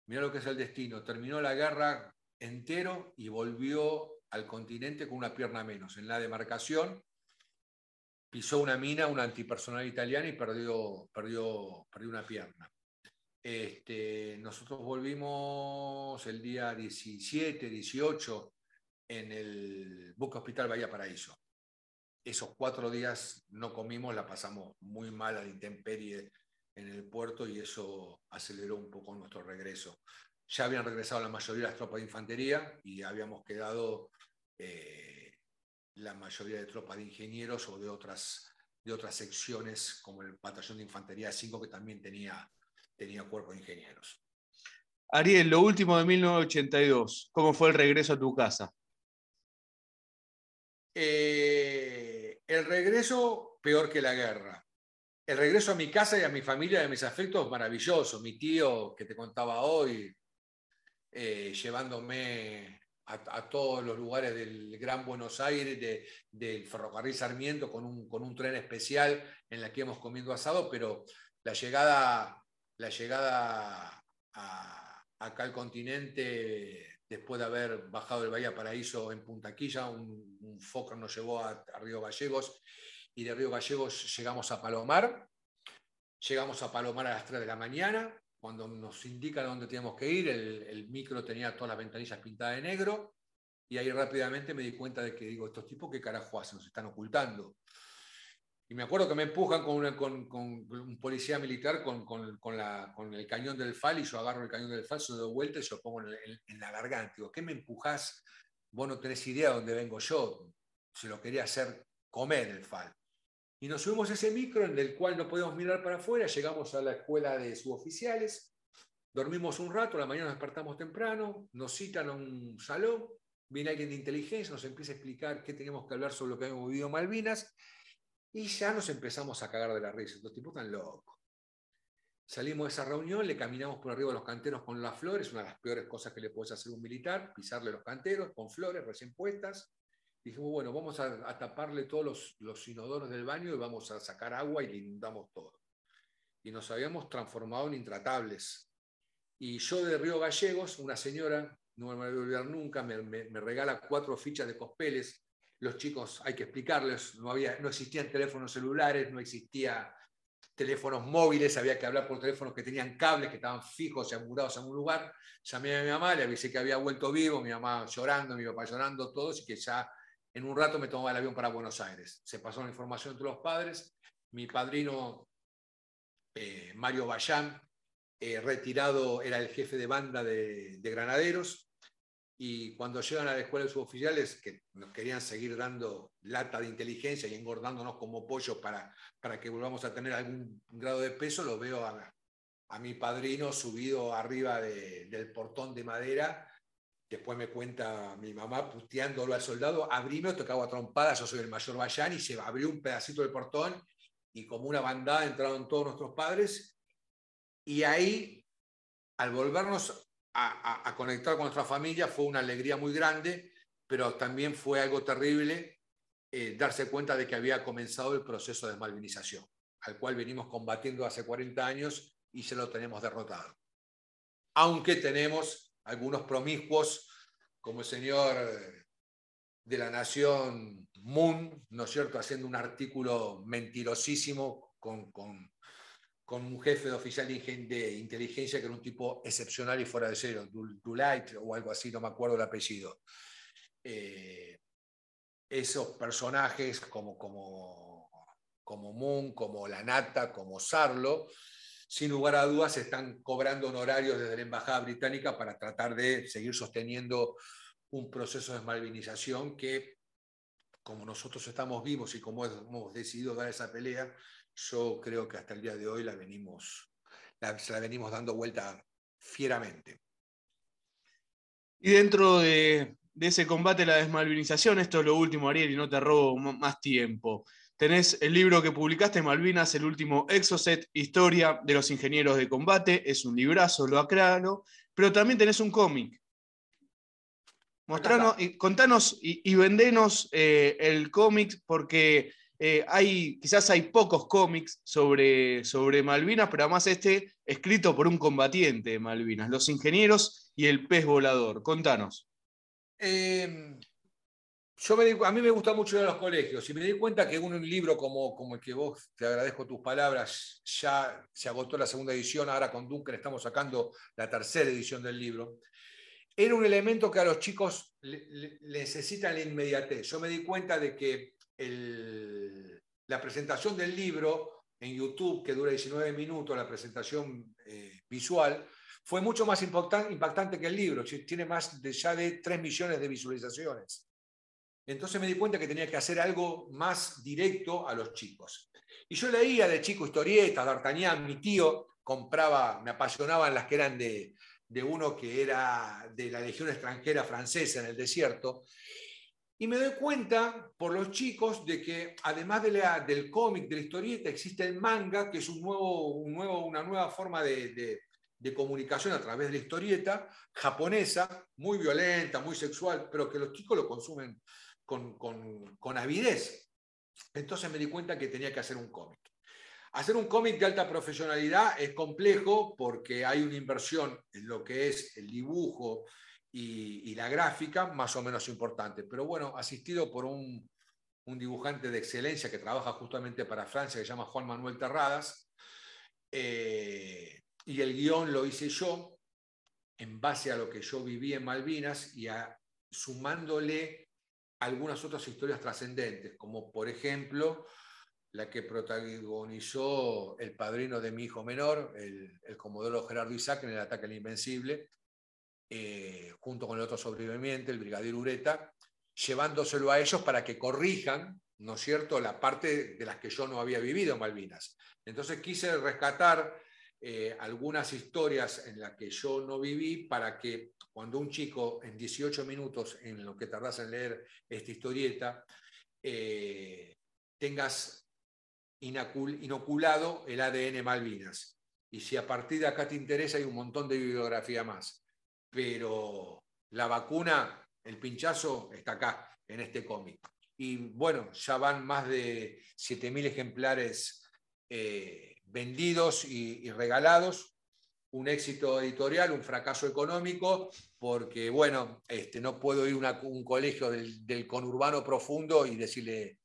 mira lo que es el destino, terminó la guerra entero y volvió al continente con una pierna menos. En la demarcación pisó una mina, una antipersonal italiana y perdió, perdió, perdió una pierna. Este, nosotros volvimos el día 17, 18 en el Buque Hospital Bahía Paraíso. Esos cuatro días no comimos, la pasamos muy mal a la intemperie en el puerto y eso aceleró un poco nuestro regreso. Ya habían regresado la mayoría de las tropas de infantería y habíamos quedado eh, la mayoría de tropas de ingenieros o de otras, de otras secciones, como el batallón de infantería 5, que también tenía tenía cuerpo de ingenieros. Ariel, lo último de 1982, ¿cómo fue el regreso a tu casa? Eh, el regreso peor que la guerra. El regreso a mi casa y a mi familia y a mis afectos maravilloso. Mi tío, que te contaba hoy, eh, llevándome a, todos los lugares del Gran Buenos Aires, del ferrocarril Sarmiento, con un, con un tren especial en la que hemos comido asado, pero la llegada la llegada acá al continente, después de haber bajado el Bahía Paraíso en Punta Quilla, un, un foco nos llevó a, Río Gallegos y de Río Gallegos llegamos a Palomar. Llegamos a Palomar a las 3 de la mañana, cuando nos indican dónde teníamos que ir, el, micro tenía todas las ventanillas pintadas de negro, y ahí rápidamente me di cuenta de que, digo, estos tipos qué carajo hacen, nos están ocultando. Y me acuerdo que me empujan con, un policía militar con, el cañón del FAL y yo agarro el cañón del FAL, se doy vuelta y se lo pongo en, la garganta. Digo, ¿qué me empujás? Vos no tenés idea de dónde vengo yo. Se lo quería hacer comer el FAL. Y nos subimos a ese micro en el cual no podemos mirar para afuera, llegamos a la escuela de suboficiales, dormimos un rato, la mañana nos despertamos temprano, nos citan a un salón, viene alguien de inteligencia, nos empieza a explicar qué teníamos que hablar sobre lo que habíamos vivido en Malvinas, y ya nos empezamos a cagar de la risa, los tipos tan locos. Salimos de esa reunión, le caminamos por arriba de los canteros con las flores, una de las peores cosas que le puedes hacer a un militar, pisarle los canteros con flores recién puestas. Dijimos, bueno, vamos a, taparle todos los, inodoros del baño y vamos a sacar agua y inundamos todo. Y nos habíamos transformado en intratables. Y yo de Río Gallegos, una señora, no me voy a olvidar nunca, me, me regala cuatro fichas de cospeles los chicos, hay que explicarles, no, había, no existían teléfonos celulares, no existía teléfonos móviles, había que hablar por teléfonos que tenían cables, que estaban fijos y amurados en un lugar. Llamé a mi mamá, le avisé que había vuelto vivo, mi mamá llorando, mi papá llorando, todos, y que ya en un rato me tomaba el avión para Buenos Aires. Se pasó la información entre los padres. Mi padrino, eh, Mario Bayán, eh, retirado, era el jefe de banda de, de Granaderos, y cuando llegan a la escuela de suboficiales, que nos querían seguir dando lata de inteligencia y engordándonos como pollo para, para que volvamos a tener algún grado de peso, lo veo a mi padrino subido arriba del portón de madera. Después me cuenta mi mamá puteándolo al soldado, abrimos, tocaba trompadas, yo soy el mayor Bayán, y se abrió un pedacito del portón y como una bandada entraron todos nuestros padres. Y ahí, al volvernos a, conectar con nuestra familia fue una alegría muy grande, pero también fue algo terrible eh, darse cuenta de que había comenzado el proceso de malvinización, al cual venimos combatiendo hace 40 años y se lo tenemos derrotado. Aunque tenemos algunos promiscuos, como el señor de la Nación Moon, ¿no es cierto?, haciendo un artículo mentirosísimo con, con con un jefe de oficial de inteligencia que era un tipo excepcional y fuera de cero, Dulite o algo así, no me acuerdo el apellido. Eh, esos personajes como, como, como Moon, como La Nata, como Sarlo, sin lugar a dudas están cobrando honorarios desde la Embajada Británica para tratar de seguir sosteniendo un proceso de malvinización que, como nosotros estamos vivos y como hemos decidido dar esa pelea, yo creo que hasta el día de hoy la venimos, la, la venimos dando vuelta fieramente. Y dentro de, ese combate a la desmalvinización, esto es lo último, Ariel, y no te robo más tiempo. Tenés el libro que publicaste, Malvinas, el último Exocet, Historia de los Ingenieros de Combate. Es un librazo, lo aclaro. Pero también tenés un cómic. Mostranos, y, contanos y, vendenos eh, el cómic, porque eh, hay, quizás hay pocos cómics sobre, sobre Malvinas, pero además este escrito por un combatiente de Malvinas, Los Ingenieros y el Pez Volador. Contanos. Em, yo me a mí me gusta mucho ir a los colegios y me di cuenta que un, libro como, como el que vos, te agradezco tus palabras, ya se agotó la segunda edición, ahora con Duncan estamos sacando la tercera edición del libro, era un elemento que a los chicos le, necesitan la inmediatez. Yo me di cuenta de que la presentación del libro en YouTube, que dura 19 minutos, la presentación eh, visual, fue mucho más impactante que el libro, tiene más de, ya de 3 millones de visualizaciones. Entonces me di cuenta que tenía que hacer algo más directo a los chicos. Y yo leía de chico historietas, D'Artagnan, mi tío compraba, me apasionaban las que eran de, uno que era de la Legión extranjera francesa en el desierto. Y me doy cuenta por los chicos de que además de del cómic, de la historieta, existe el manga, que es un nuevo, un nuevo, una nueva forma de, de comunicación a través de la historieta japonesa, muy violenta, muy sexual, pero que los chicos lo consumen con, avidez. Entonces me di cuenta que tenía que hacer un cómic. Hacer un cómic de alta profesionalidad es complejo porque hay una inversión en lo que es el dibujo y, la gráfica más o menos importante. Pero bueno, asistido por un, dibujante de excelencia que trabaja justamente para Francia, que se llama Juan Manuel Terradas, eh, y el guion lo hice yo en base a lo que yo viví en Malvinas y sumándole algunas otras historias trascendentes, como por ejemplo la que protagonizó el padrino de mi hijo menor, el, comodoro Gerardo Isaac, en el ataque al Invencible, eh, junto con el otro sobreviviente, el brigadier Ureta, llevándoselo a ellos para que corrijan, ¿no es cierto?, la parte de las que yo no había vivido en Malvinas. Entonces quise rescatar eh, algunas historias en las que yo no viví para que cuando un chico en 18 minutos, en lo que tardas en leer esta historieta, eh, tengas inoculado el ADN Malvinas. Y si a partir de acá te interesa, hay un montón de bibliografía más. Pero la vacuna, el pinchazo, está acá, en este cómic. Y bueno, ya van más de 7.000 ejemplares. Eh, vendidos y, regalados, un éxito editorial, un fracaso económico, porque, bueno, este, no puedo ir a un colegio del, conurbano profundo y decirle,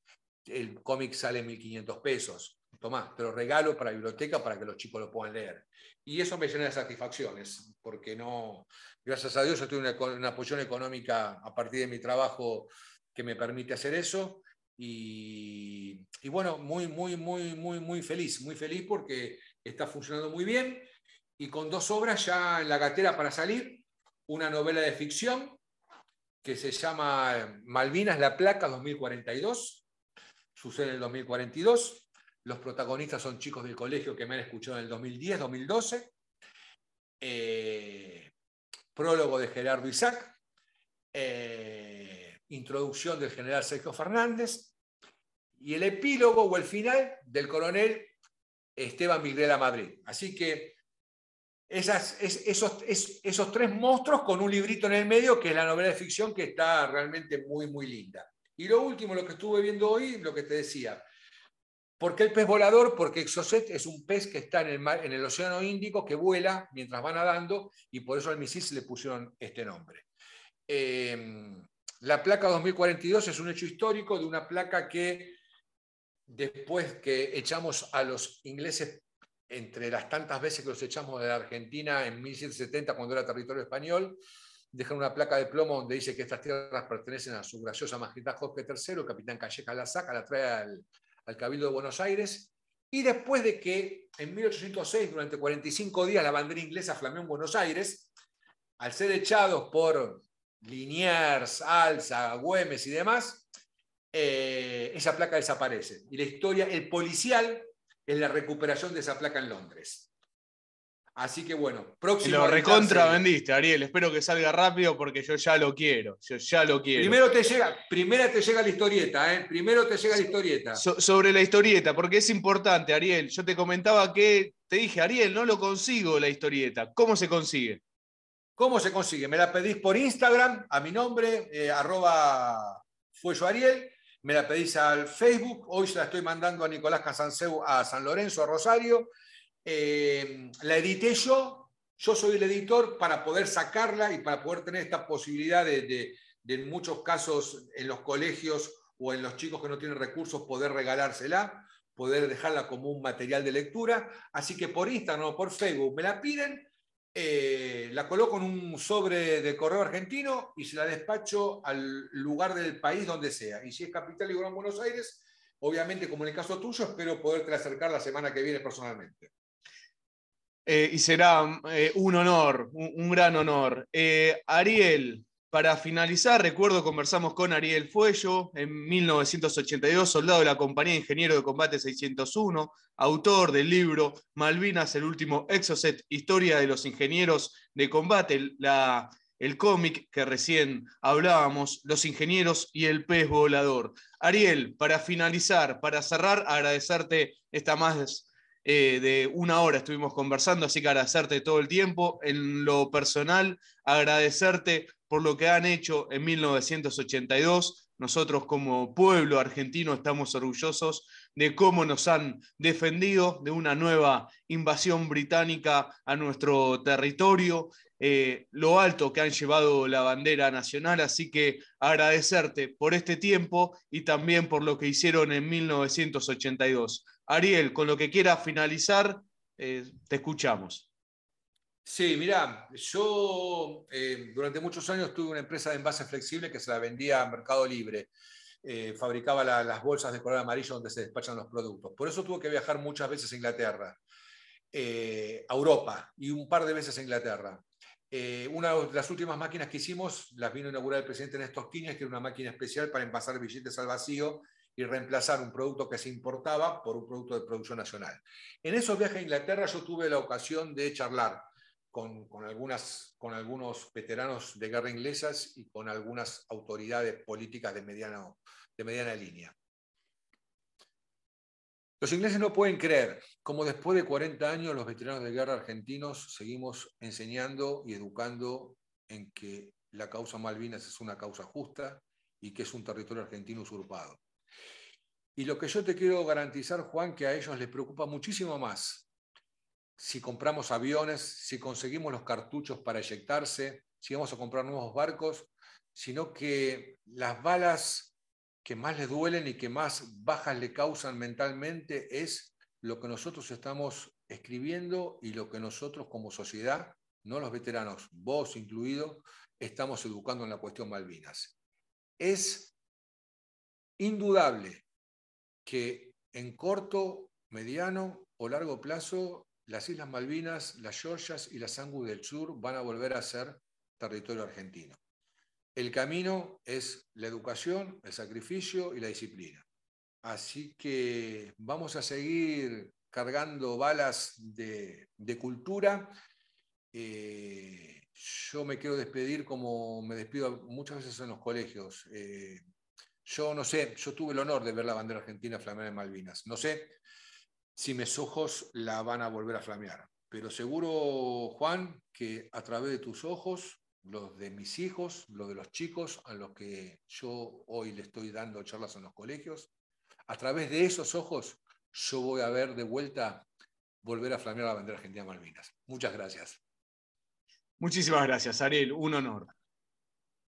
el cómic sale 1.500 pesos. Tomás, pero regalo para la biblioteca para que los chicos lo puedan leer. Y eso me llena de satisfacciones, porque no, gracias a Dios, estoy en una, una posición económica a partir de mi trabajo que me permite hacer eso. Y, bueno, muy, muy, muy, muy, muy feliz, muy feliz porque está funcionando muy bien y con dos obras ya en la gatera para salir, una novela de ficción que se llama Malvinas, la placa 2042, sucede en el 2042, los protagonistas son chicos del colegio que me han escuchado en el 2010, 2012, eh, prólogo de Gerardo Isaac, eh, introducción del general Sergio Fernández y el epílogo o el final del coronel Esteban Miguel Madrid. Así que esas, esos, esos tres monstruos con un librito en el medio, que es la novela de ficción, que está realmente muy, muy linda. Y lo último, lo que estuve viendo hoy, lo que te decía. ¿Por qué el pez volador? Porque Exocet es un pez que está en el, mar, en el Océano Índico, que vuela mientras va nadando, y por eso al misil se le pusieron este nombre. Eh, la placa 2042 es un hecho histórico de una placa que después que echamos a los ingleses, entre las tantas veces que los echamos de la Argentina en 1770 cuando era territorio español, dejan una placa de plomo donde dice que estas tierras pertenecen a su graciosa majestad Jorge III, capitán Calleja la saca, la trae al, al Cabildo de Buenos Aires, y después de que en 1806, durante 45 días, la bandera inglesa flameó en Buenos Aires, al ser echados por Liniers, Alza, Güemes y demás, eh, esa placa desaparece. Y la historia, el policial, es la recuperación de esa placa en Londres. Así que bueno, próximo. Lo recontra vendiste, Ariel. Espero que salga rápido porque yo ya lo quiero. Yo ya lo quiero. Primero te llega, primera te llega la historieta, ¿eh? Primero te llega la historieta. sobre la historieta, porque es importante, Ariel. Yo te comentaba que te dije, Ariel, no lo consigo la historieta. ¿Cómo se consigue? ¿Cómo se consigue? Me la pedís por Instagram, a mi nombre, eh, arroba Fuello Ariel. Me la pedís al Facebook. Hoy se la estoy mandando a Nicolás Casanseu a San Lorenzo, a Rosario. Eh, la edité yo. Yo soy el editor para poder sacarla y para poder tener esta posibilidad de, de en muchos casos en los colegios o en los chicos que no tienen recursos poder regalársela, poder dejarla como un material de lectura. Así que por Instagram o por Facebook me la piden, eh, la coloco en un sobre de correo argentino y se la despacho al lugar del país donde sea. Y si es capital y Gran Buenos Aires, obviamente como en el caso tuyo, espero poderte acercar la semana que viene personalmente. Eh, y será eh, un honor, un, gran honor. Ariel, para finalizar, recuerdo conversamos con Ariel Fuello en 1982, soldado de la Compañía de Ingeniero de Combate 601, autor del libro Malvinas, el último Exocet, Historia de los Ingenieros de Combate, la, el cómic que recién hablábamos, Los Ingenieros y el Pez Volador. Ariel, para finalizar, para cerrar, agradecerte esta más eh, de una hora estuvimos conversando, así que agradecerte todo el tiempo. En lo personal, agradecerte por lo que han hecho en 1982. Nosotros como pueblo argentino estamos orgullosos de cómo nos han defendido de una nueva invasión británica a nuestro territorio, eh, lo alto que han llevado la bandera nacional, así que agradecerte por este tiempo y también por lo que hicieron en 1982. Ariel, con lo que quiera finalizar, eh, te escuchamos. Sí, mira, yo eh, durante muchos años tuve una empresa de envase flexible que se la vendía a Mercado Libre. Eh, fabricaba las bolsas de color amarillo donde se despachan los productos. Por eso tuve que viajar muchas veces a Inglaterra, a Europa y un par de veces a Inglaterra. una de las últimas máquinas que hicimos las vino a inaugurar el presidente Néstor Kirchner, que era una máquina especial para envasar billetes al vacío y reemplazar un producto que se importaba por un producto de producción nacional. En esos viajes a Inglaterra yo tuve la ocasión de charlar con, algunas, con algunos veteranos de guerra inglesas y con algunas autoridades políticas de, mediano, de mediana línea. Los ingleses no pueden creer cómo después de 40 años los veteranos de guerra argentinos seguimos enseñando y educando en que la causa Malvinas es una causa justa y que es un territorio argentino usurpado. Y lo que yo te quiero garantizar, Juan, que a ellos les preocupa muchísimo más si compramos aviones, si conseguimos los cartuchos para eyectarse, si vamos a comprar nuevos barcos, sino que las balas que más les duelen y que más bajas le causan mentalmente es lo que nosotros estamos escribiendo y lo que nosotros como sociedad, no los veteranos, vos incluido, estamos educando en la cuestión Malvinas. Es indudable que en corto, mediano o largo plazo las Islas Malvinas, las Georgias y las Angus del Sur van a volver a ser territorio argentino. El camino es la educación, el sacrificio y la disciplina. Así que vamos a seguir cargando balas de, cultura. Eh, yo me quiero despedir como me despido muchas veces en los colegios. Eh, yo no sé, yo tuve el honor de ver la bandera argentina flamear en Malvinas. No sé si mis ojos la van a volver a flamear, pero seguro, Juan, que a través de tus ojos, los de mis hijos, los de los chicos a los que yo hoy le estoy dando charlas en los colegios, a través de esos ojos yo voy a ver de vuelta volver a flamear la bandera argentina Malvinas. Muchas gracias. Muchísimas gracias, Ariel. Un honor.